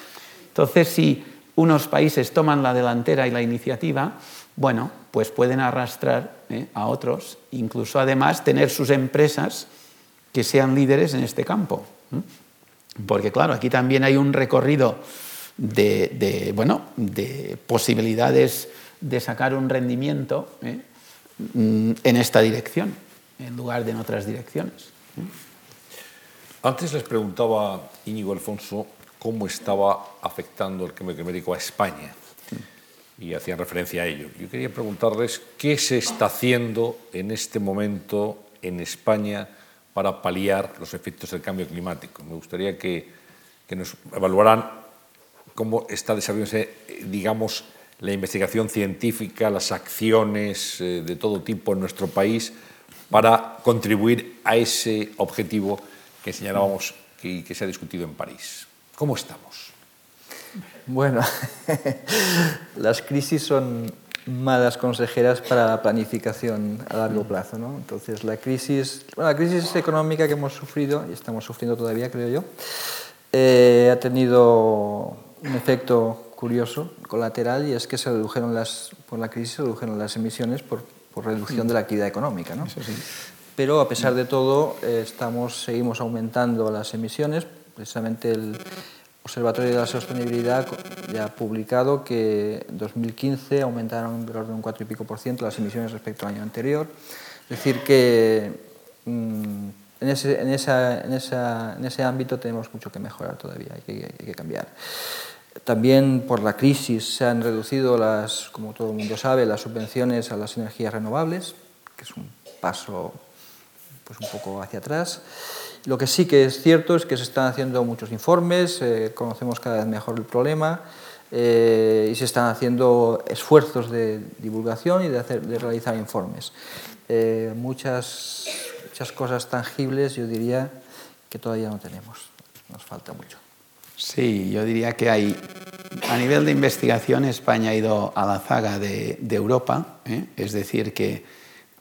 Entonces, si unos países toman la delantera y la iniciativa, bueno, pues pueden arrastrar ¿eh? a otros, incluso además tener sus empresas que sean líderes en este campo. Porque claro, aquí también hay un recorrido de, bueno, de posibilidades de sacar un rendimiento Mm, en esta dirección, en lugar de en otras direcciones. Antes les preguntaba Íñigo Alfonso cómo estaba afectando el cambio climático a España y hacían referencia a ello. Yo quería preguntarles qué se está haciendo en este momento en España para paliar los efectos del cambio climático. Me gustaría que, que nos evaluaran cómo está desarrollándose, digamos, la investigación científica, las acciones eh, de todo tipo en nuestro país para contribuir a ese objetivo que señalábamos y que se ha discutido en París. ¿Cómo estamos? Bueno, las crisis son malas consejeras para la planificación a largo plazo. ¿no? Entonces, la crisis, la crisis económica que hemos sufrido, y estamos sufriendo todavía, creo yo, eh, ha tenido un efecto curioso, colateral, y es que se redujeron las, por la crisis se redujeron las emisiones por, por reducción de la actividad económica. ¿no? Pero a pesar de todo, eh, estamos, seguimos aumentando las emisiones. Precisamente el Observatorio de la Sostenibilidad ya ha publicado que en 2015 aumentaron del orden de un 4 y pico por ciento las emisiones respecto al año anterior. Es decir, que mm, en, ese, en, esa, en, esa, en, ese, ámbito tenemos mucho que mejorar todavía, hay que, hay que cambiar. También por la crisis se han reducido, las, como todo el mundo sabe, las subvenciones a las energías renovables, que es un paso pues, un poco hacia atrás. Lo que sí que es cierto es que se están haciendo muchos informes, eh, conocemos cada vez mejor el problema eh, y se están haciendo esfuerzos de divulgación y de, realizar informes. Eh, muchas, muchas cosas tangibles yo diría que todavía no tenemos, nos falta mucho. Sí, yo diría que hay, a nivel de investigación, España ha ido a la zaga de, Europa, es decir, que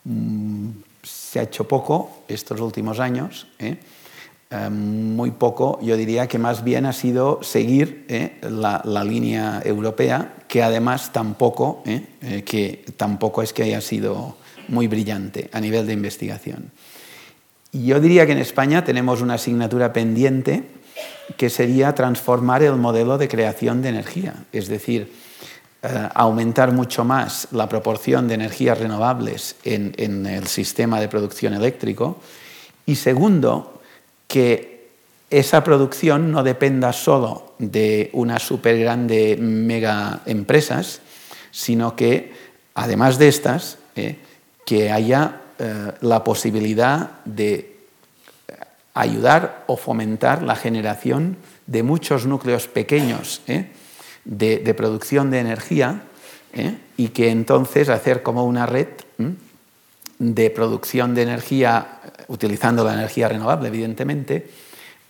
mm, se ha hecho poco estos últimos años. Eh, muy poco, yo diría que más bien ha sido seguir eh, la, línea europea, que además tampoco, eh, que tampoco es que haya sido muy brillante a nivel de investigación. Yo diría que en España tenemos una asignatura pendiente que sería transformar el modelo de creación de energía, es decir, aumentar mucho más la proporción de energías renovables en, en el sistema de producción eléctrico. Y segundo, que esa producción no dependa solo de unas super grandes mega empresas, sino que además de estas, eh, que haya eh, la posibilidad de ayudar o fomentar la generación de muchos núcleos pequeños eh, de, producción de energía y que entonces hacer como una red de producción de energía, utilizando la energía renovable, evidentemente,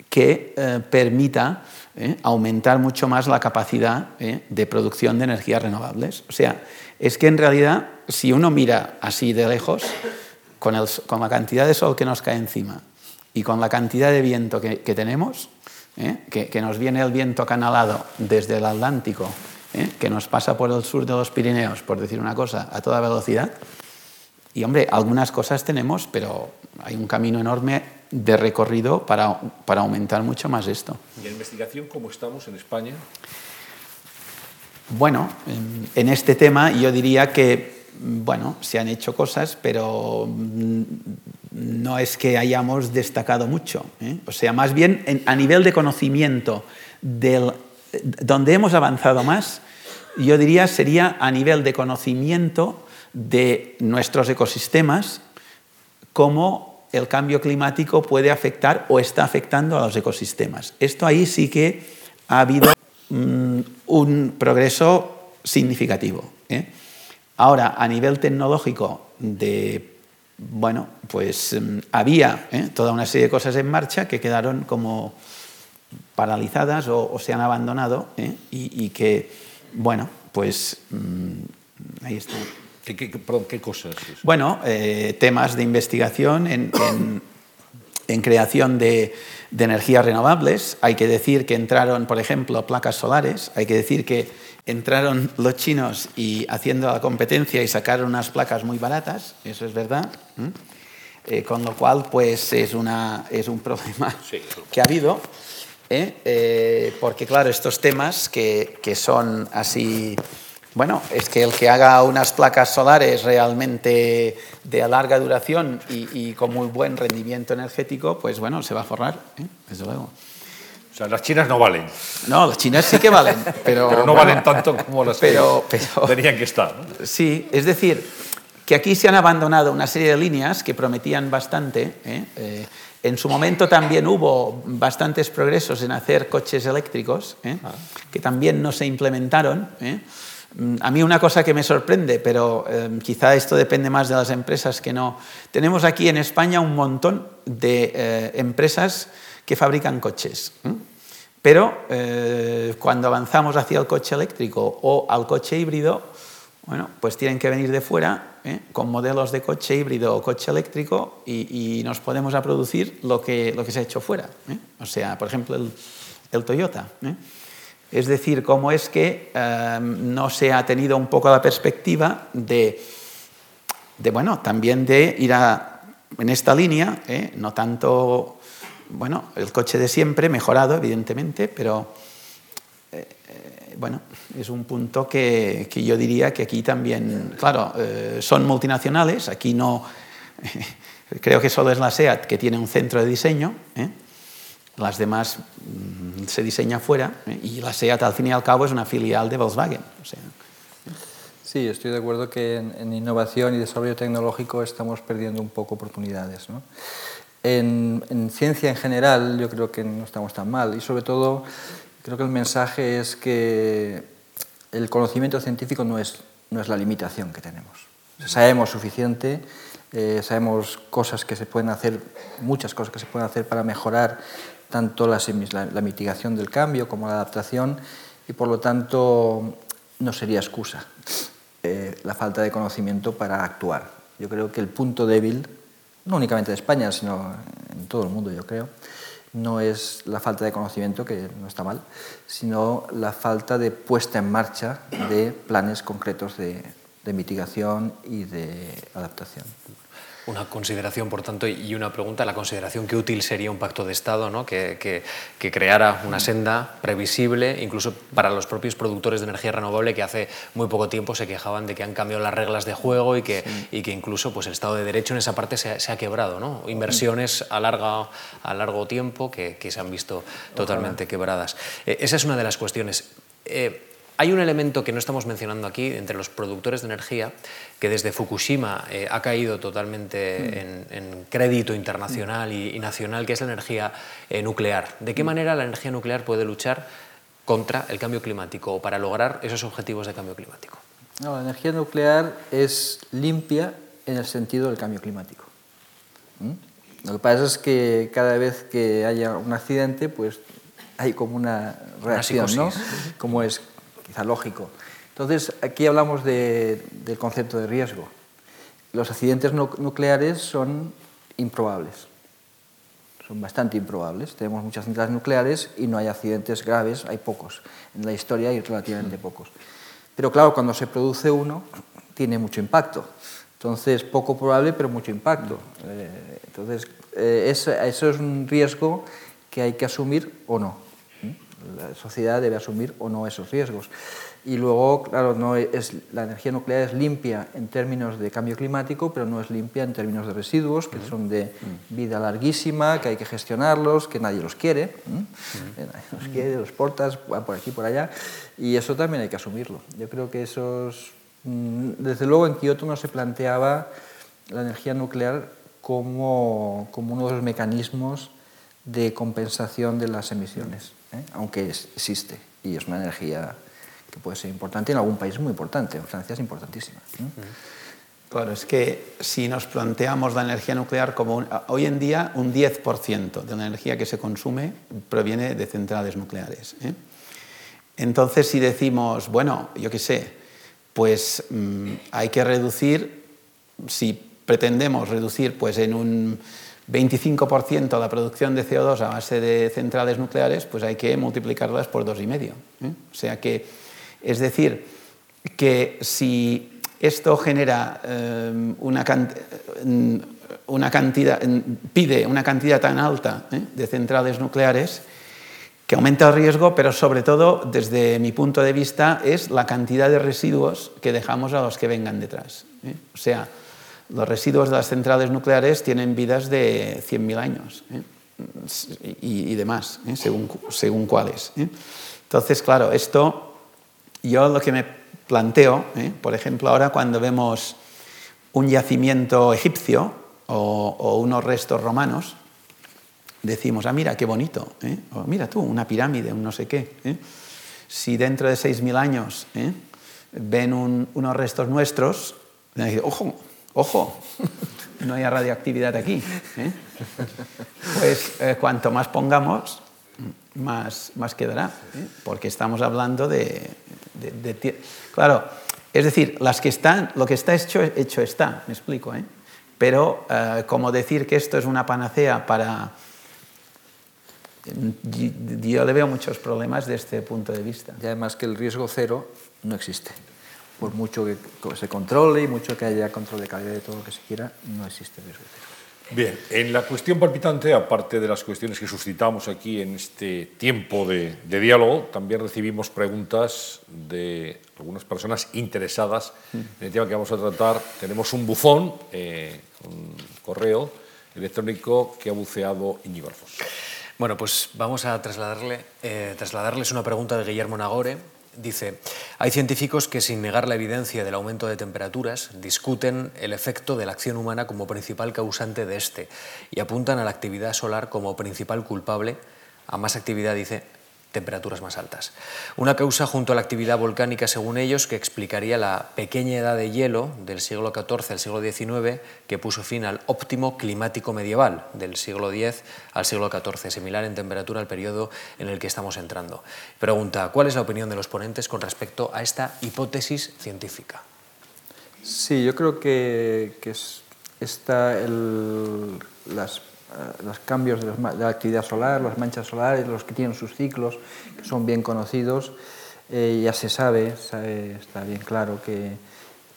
que eh, permita eh, aumentar mucho más la capacidad eh, de producción de energías renovables. O sea, es que en realidad, si uno mira así de lejos, con, la cantidad de sol que nos cae encima y con la cantidad de viento que, tenemos, que, que, nos viene el viento canalado desde el Atlántico, que nos pasa por el sur de los Pirineos, por decir una cosa, a toda velocidad, y hombre, algunas cosas tenemos, pero hay un camino enorme de recorrido para, para aumentar mucho más esto. ¿Y en investigación cómo estamos en España? Bueno, en, este tema yo diría que, bueno, se han hecho cosas, pero no es que hayamos destacado mucho. ¿eh? O sea, más bien en, a nivel de conocimiento, del, donde hemos avanzado más, yo diría sería a nivel de conocimiento de nuestros ecosistemas, cómo el cambio climático puede afectar o está afectando a los ecosistemas. Esto ahí sí que ha habido mm, un progreso significativo. ¿eh? Ahora, a nivel tecnológico, de, bueno, pues mm, había ¿eh? toda una serie de cosas en marcha que quedaron como paralizadas o, se han abandonado ¿eh? y, que, bueno, pues mm, ahí está. ¿Qué, qué, cosas? Bueno, eh, temas de investigación en, en, creación de, de, energías renovables. Hay que decir que entraron, por ejemplo, placas solares. Hay que decir que entraron los chinos y haciendo la competencia y sacaron unas placas muy baratas. Eso es verdad. Eh, con lo cual, pues es, una, es un problema que ha habido. ¿eh? porque, claro, estos temas que, que son así bueno, es que el que haga unas placas solares realmente de larga duración y, con muy buen rendimiento energético, pues bueno, se va a forrar, ¿eh? desde luego. O sea, las chinas no valen. No, las chinas sí que valen, pero, no valen tanto como las pero, que tenían que estar. Sí, es decir, que aquí se han abandonado una serie de líneas que prometían bastante. ¿eh? Eh, en su momento también hubo bastantes progresos en hacer coches eléctricos, ah. que también no se implementaron. Mm, a mí una cosa que me sorprende, pero em, quizá esto depende más de las empresas que no. Tenemos aquí en España un montón de eh, empresas que fabrican coches. Pero eh, cuando avanzamos hacia el coche eléctrico o al coche híbrido, bueno, pues tienen que venir de fuera ¿eh? con modelos de coche híbrido o coche eléctrico y, nos podemos a producir lo que, lo que se ha hecho fuera. O sea, por ejemplo, el, el Toyota. Es decir, cómo es que em, no se ha tenido un poco la perspectiva de, bueno, también de ir en esta línea, ¿eh? no tanto, bueno, el coche de siempre, mejorado, evidentemente, pero, eh, eh, bueno, es un punto que, que, yo diría que aquí también, claro, son multinacionales, aquí no, creo que solo es la SEAT que tiene un centro de diseño, las demás mm, se diseña fuera ¿eh? y la SEAT al fin y al cabo es una filial de Volkswagen. Sí, estoy de acuerdo que en, innovación y desarrollo tecnológico estamos perdiendo un poco oportunidades. En, ciencia en general yo creo que no estamos tan mal y sobre todo creo que el mensaje es que el conocimiento científico no es, no es la limitación que tenemos. Sabemos suficiente, eh, sabemos cosas que se pueden hacer, muchas cosas que se pueden hacer para mejorar tanto la, mitigación del cambio como la adaptación y por lo tanto no sería excusa eh, la falta de conocimiento para actuar. Yo creo que el punto débil, no únicamente de España, sino en todo el mundo, yo creo, no es la falta de conocimiento, que no está mal, sino la falta de puesta en marcha de planes concretos de mitigación y de adaptación. Una consideración, por tanto, y una pregunta, la consideración qué útil sería un pacto de Estado ¿no? que, que, que, creara una senda previsible, incluso para los propios productores de energía renovable que hace muy poco tiempo se quejaban de que han cambiado las reglas de juego y que, sí. y que incluso pues, el Estado de Derecho en esa parte se ha, se ha quebrado. ¿no? Inversiones a, larga, a largo tiempo que, que se han visto totalmente Ojalá. quebradas. Eh, esa es una de las cuestiones. Eh, hay un elemento que no estamos mencionando aquí entre los productores de energía que desde Fukushima eh, ha caído totalmente mm. en, en, crédito internacional y, y, nacional, que es la energía eh, nuclear. ¿De qué mm. manera la energía nuclear puede luchar contra el cambio climático o para lograr esos objetivos de cambio climático? No, la energía nuclear es limpia en el sentido del cambio climático. ¿Mm? Lo que pasa es que cada vez que haya un accidente, pues hay como una reacción, una ¿no? Como es quizá lógico. Entonces, aquí hablamos de, del concepto de riesgo. Los accidentes nucleares son improbables, son bastante improbables. Tenemos muchas centrales nucleares y no hay accidentes graves, hay pocos. En la historia hay relativamente pocos. Pero claro, cuando se produce uno, tiene mucho impacto. Entonces, poco probable, pero mucho impacto. Eh, entonces, eh, eso es un riesgo que hay que asumir o no la sociedad debe asumir o no esos riesgos. Y luego, claro, no es, la energía nuclear es limpia en términos de cambio climático, pero no es limpia en términos de residuos, que son de vida larguísima, que hay que gestionarlos, que nadie los quiere. ¿eh? Nadie los quiere, los portas, van por aquí, por allá. Y eso también hay que asumirlo. Yo creo que esos... Mm, desde luego en Kioto no se planteaba la energía nuclear como, como uno de los mecanismos de compensación de las emisiones. ¿Eh? aunque es, existe y es una energía que puede ser importante en algún país muy importante, en Francia es importantísima. ¿no? Claro, es que si nos planteamos la energía nuclear como un, hoy en día un 10% de la energía que se consume proviene de centrales nucleares. ¿eh? Entonces, si decimos, bueno, yo qué sé, pues mmm, hay que reducir, si pretendemos reducir pues en un 25% la producción de CO2 a base de centrales nucleares, pues hay que multiplicarlas por dos y medio. ¿eh? O sea que, es decir, que si esto genera eh, una, una, cantidad, pide una cantidad tan alta ¿eh? de centrales nucleares, que aumenta el riesgo, pero sobre todo, desde mi punto de vista, es la cantidad de residuos que dejamos a los que vengan detrás. ¿eh? O sea, los residuos de las centrales nucleares tienen vidas de 100.000 años ¿eh? y, y, demás, ¿eh? según, según cuáles. ¿eh? Entonces, claro, esto yo lo que me planteo, ¿eh? por ejemplo, ahora cuando vemos un yacimiento egipcio o, o unos restos romanos, decimos, ah, mira, qué bonito, ¿eh? o mira tú, una pirámide, un no sé qué. ¿eh? Si dentro de 6.000 años ven un, unos restos nuestros, ojo, Ojo, no hay radioactividad aquí. ¿eh? Pues eh, cuanto más pongamos, más, más quedará, ¿eh? porque estamos hablando de, Claro, es decir, las que están, lo que está hecho, hecho está, me explico, pero como decir que esto es una panacea para... Yo le veo muchos problemas desde este punto de vista. Y además que el riesgo cero no existe por mucho que se controle y mucho que haya control de calidad de todo lo que se quiera, no existe riesgo. Bien, en la cuestión palpitante, aparte de las cuestiones que suscitamos aquí en este tiempo de, de diálogo, también recibimos preguntas de algunas personas interesadas en el tema que vamos a tratar. Tenemos un buzón, eh, un correo electrónico que ha buceado Íñigo Alfonso. Bueno, pues vamos a trasladarle, eh, trasladarles una pregunta de Guillermo Nagore, Dice, hay científicos que sin negar la evidencia del aumento de temperaturas discuten el efecto de la acción humana como principal causante de este y apuntan a la actividad solar como principal culpable, a más actividad, dice, temperaturas más altas. Una causa junto a la actividad volcánica, según ellos, que explicaría la pequeña edad de hielo del siglo XIV al siglo XIX que puso fin al óptimo climático medieval del siglo X al siglo XIV, similar en temperatura al periodo en el que estamos entrando. Pregunta, ¿cuál es la opinión de los ponentes con respecto a esta hipótesis científica? Sí, yo creo que, que es, está el, las los cambios de, la actividad solar, las manchas solares, los que tienen sus ciclos, que son bien conocidos. Eh, ya se sabe, está bien claro que,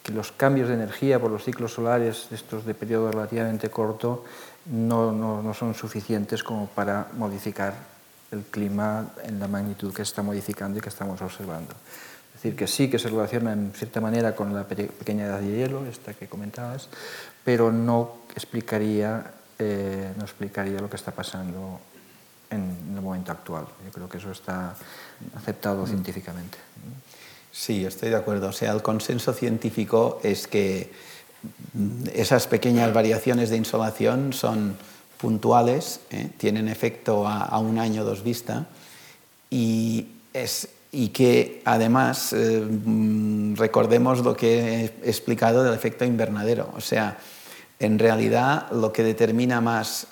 que, los cambios de energía por los ciclos solares, estos de periodo relativamente corto, no, no, no son suficientes como para modificar el clima en la magnitud que se está modificando y que estamos observando. Es decir, que sí que se relaciona en cierta manera con la pequeña edad de hielo, esta que comentabas, pero no explicaría, eh, no explicaría lo que está pasando en el momento actual. Yo creo que eso está aceptado mm. científicamente. Sí, estoy de acuerdo. O sea, el consenso científico es que esas pequeñas variaciones de insolación son puntuales, ¿eh? tienen efecto a, un año dos vista y, es, y que además eh, mm, recordemos lo que he explicado del efecto invernadero. O sea, en realidad lo que determina más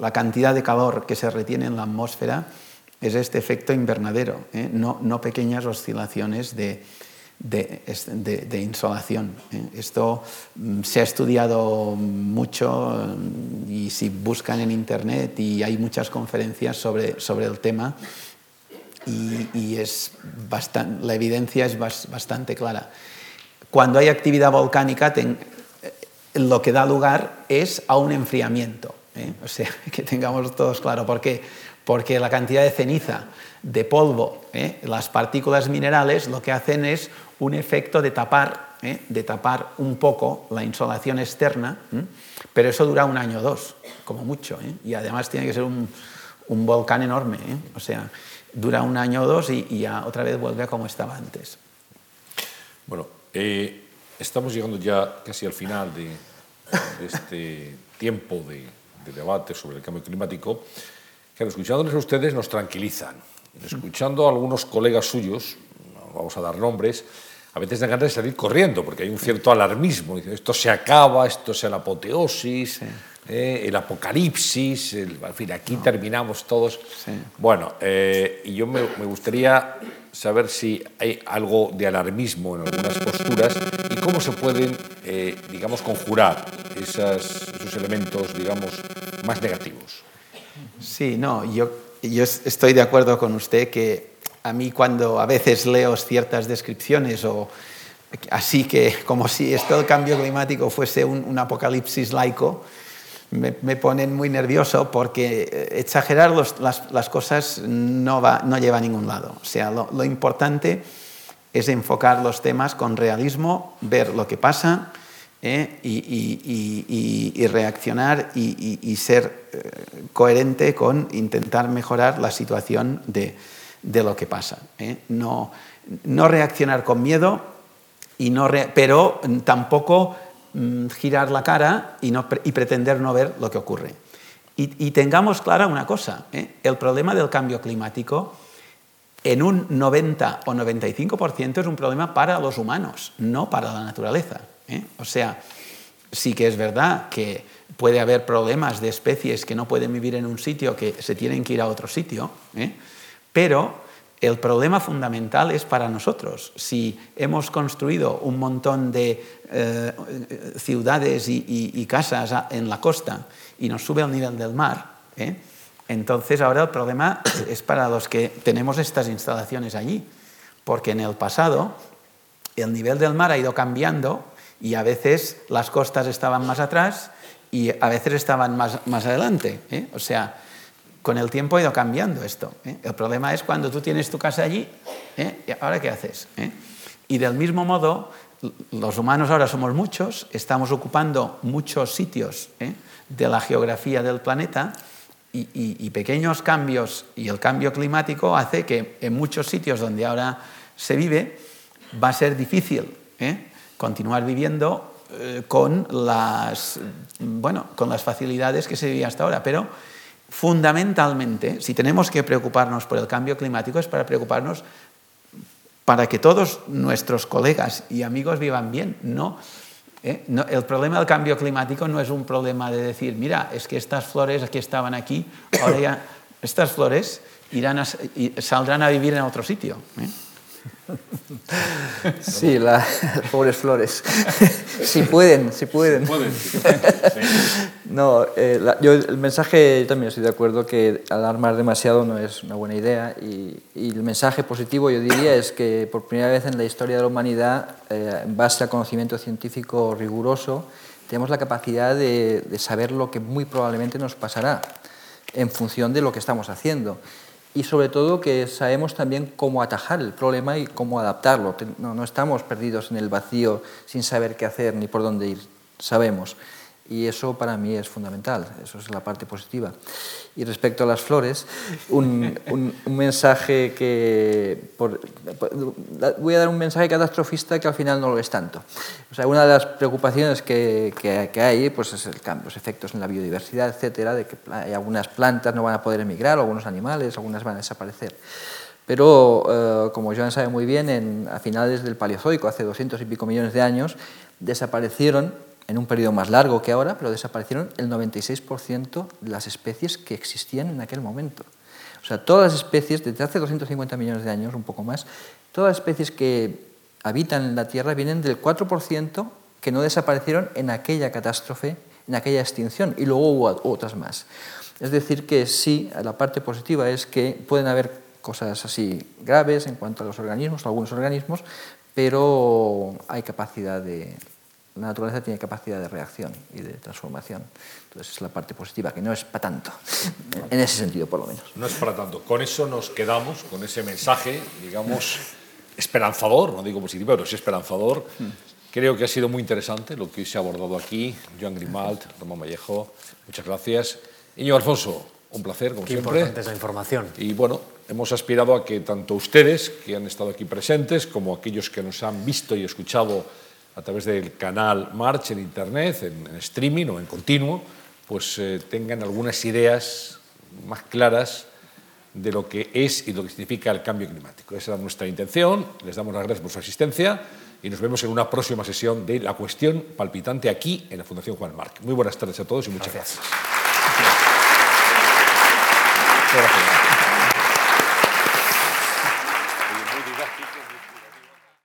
la cantidad de calor que se retiene en la atmósfera es este efecto invernadero, ¿eh? no, no pequeñas oscilaciones de, de, insolación. ¿eh? Esto mm, se ha estudiado mucho mm, y si buscan en Internet y hay muchas conferencias sobre, sobre el tema y, es bastante, la evidencia es bastante clara. Cuando hay actividad volcánica, lo que da lugar es a un enfriamiento. ¿eh? O sea, que tengamos todos claro. ¿Por qué? Porque la cantidad de ceniza, de polvo, las partículas minerales, lo que hacen es un efecto de tapar, ¿eh? de tapar un poco la insolación externa, pero eso dura un año o dos, como mucho, ¿eh? y además tiene que ser un, volcán enorme, ¿eh? o sea, dura un año o dos y, ya otra vez vuelve a como estaba antes. Bueno, estamos llegando ya casi al final de, este tiempo de, de, debate sobre el cambio climático, que escuchándoles a ustedes nos tranquilizan. Escuchando a algunos colegas suyos, vamos a dar nombres, a veces dan ganas de salir corriendo, porque hay un cierto alarmismo. Esto se acaba, esto es la apoteosis, eh, el apocalipsis, en fin, aquí terminamos todos. Bueno, eh, y yo me, gustaría saber si hay algo de alarmismo en algunas posturas y cómo se pueden, eh, digamos, conjurar esas, esos elementos, digamos, más negativos. Sí, no, yo, yo estoy de acuerdo con usted que a mí cuando a veces leo ciertas descripciones o así que como si esto del cambio climático fuese un, apocalipsis laico, me, ponen muy nervioso porque eh, exagerar las, cosas no, va, no lleva a ningún lado. O sea, lo, importante es enfocar los temas con realismo, ver lo que pasa eh, y, reaccionar y, ser eh, coherente con intentar mejorar la situación de, de lo que pasa. No, no, reaccionar con miedo, y no pero tampoco mm, girar la cara y, no, y, pretender no ver lo que ocurre. Y, tengamos clara una cosa, ¿eh? el problema del cambio climático en un 90 o 95% es un problema para los humanos, no para la naturaleza. ¿eh? O sea, sí que es verdad que puede haber problemas de especies que no pueden vivir en un sitio, que se tienen que ir a otro sitio, pero el problema fundamental es para nosotros. Si hemos construido un montón de eh, ciudades y, casas en la costa y nos sube el nivel del mar, ¿eh? entonces ahora el problema es para los que tenemos estas instalaciones allí, porque en el pasado el nivel del mar ha ido cambiando y a veces las costas estaban más atrás y a veces estaban más, más adelante. ¿eh? O sea, con el tiempo ha ido cambiando esto. ¿eh? El problema es cuando tú tienes tu casa allí, ¿eh? ¿ahora qué haces? ¿Eh? Y del mismo modo, los humanos ahora somos muchos, estamos ocupando muchos sitios de la geografía del planeta y, pequeños cambios y el cambio climático hace que en muchos sitios donde ahora se vive va a ser difícil continuar viviendo con las, bueno, con las facilidades que se vivía hasta ahora, pero fundamentalmente, si tenemos que preocuparnos por el cambio climático, es para preocuparnos para que todos nuestros colegas y amigos vivan bien. No, ¿eh? el problema del cambio climático no es un problema de decir, mira, es que estas flores que estaban aquí, ahora ya estas flores irán saldrán a vivir en otro sitio. ¿eh? Sí, las pobres flores. si pueden, si pueden. Pueden. No, eh, la- yo el mensaje también estoy de acuerdo que alarmar demasiado no es una buena idea y, y el mensaje positivo yo diría es que por primera vez en la historia de la humanidad, eh, en base al conocimiento científico riguroso, tenemos la capacidad de, de saber lo que muy probablemente nos pasará en función de lo que estamos haciendo. Y sobre todo que sabemos también cómo atajar el problema y cómo adaptarlo. No, no estamos perdidos en el vacío sin saber qué hacer ni por dónde ir. Sabemos. Y eso para mí es fundamental, eso es la parte positiva. Y respecto a las flores, un, un- mensaje que... por- voy a dar un mensaje catastrofista que al final no lo es tanto. O sea, una de las preocupaciones que, que- hay pues es el cambio, los efectos en la biodiversidad, etcétera, de que algunas plantas no van a poder emigrar, algunos animales, algunas van a desaparecer. Pero, eh, como Joan sabe muy bien, en- a finales del Paleozoico, hace 200 y pico millones de años, desaparecieron, en un periodo más largo que ahora, pero desaparecieron el 96% de las especies que existían en aquel momento. O sea, todas las especies, desde hace 250 millones de años, un poco más, todas las especies que habitan la Tierra vienen del 4% que no desaparecieron en aquella catástrofe, en aquella extinción, y luego hubo otras más. Es decir, que sí, la parte positiva es que pueden haber cosas así graves en cuanto a los organismos, algunos organismos, pero hay capacidad de... La naturaleza tiene capacidad de reacción y de transformación. Entonces es la parte positiva, que no es para tanto, en ese sentido por lo menos. No es para tanto. Con eso nos quedamos, con ese mensaje, digamos, esperanzador, no digo positivo, pero sí esperanzador. Creo que ha sido muy interesante lo que hoy se ha abordado aquí. Joan Grimald, Ramón Vallejo, muchas gracias. Iñigo Alfonso, un placer, como Qué siempre. importante es la información. Y bueno, hemos aspirado a que tanto ustedes, que han estado aquí presentes, como aquellos que nos han visto y escuchado a través del canal March en Internet, en, en streaming o en continuo, pues eh, tengan algunas ideas más claras de lo que es y lo que significa el cambio climático. Esa es nuestra intención. Les damos las gracias por su asistencia y nos vemos en una próxima sesión de La Cuestión Palpitante aquí en la Fundación Juan Marc. Muy buenas tardes a todos y muchas gracias. Muchas gracias.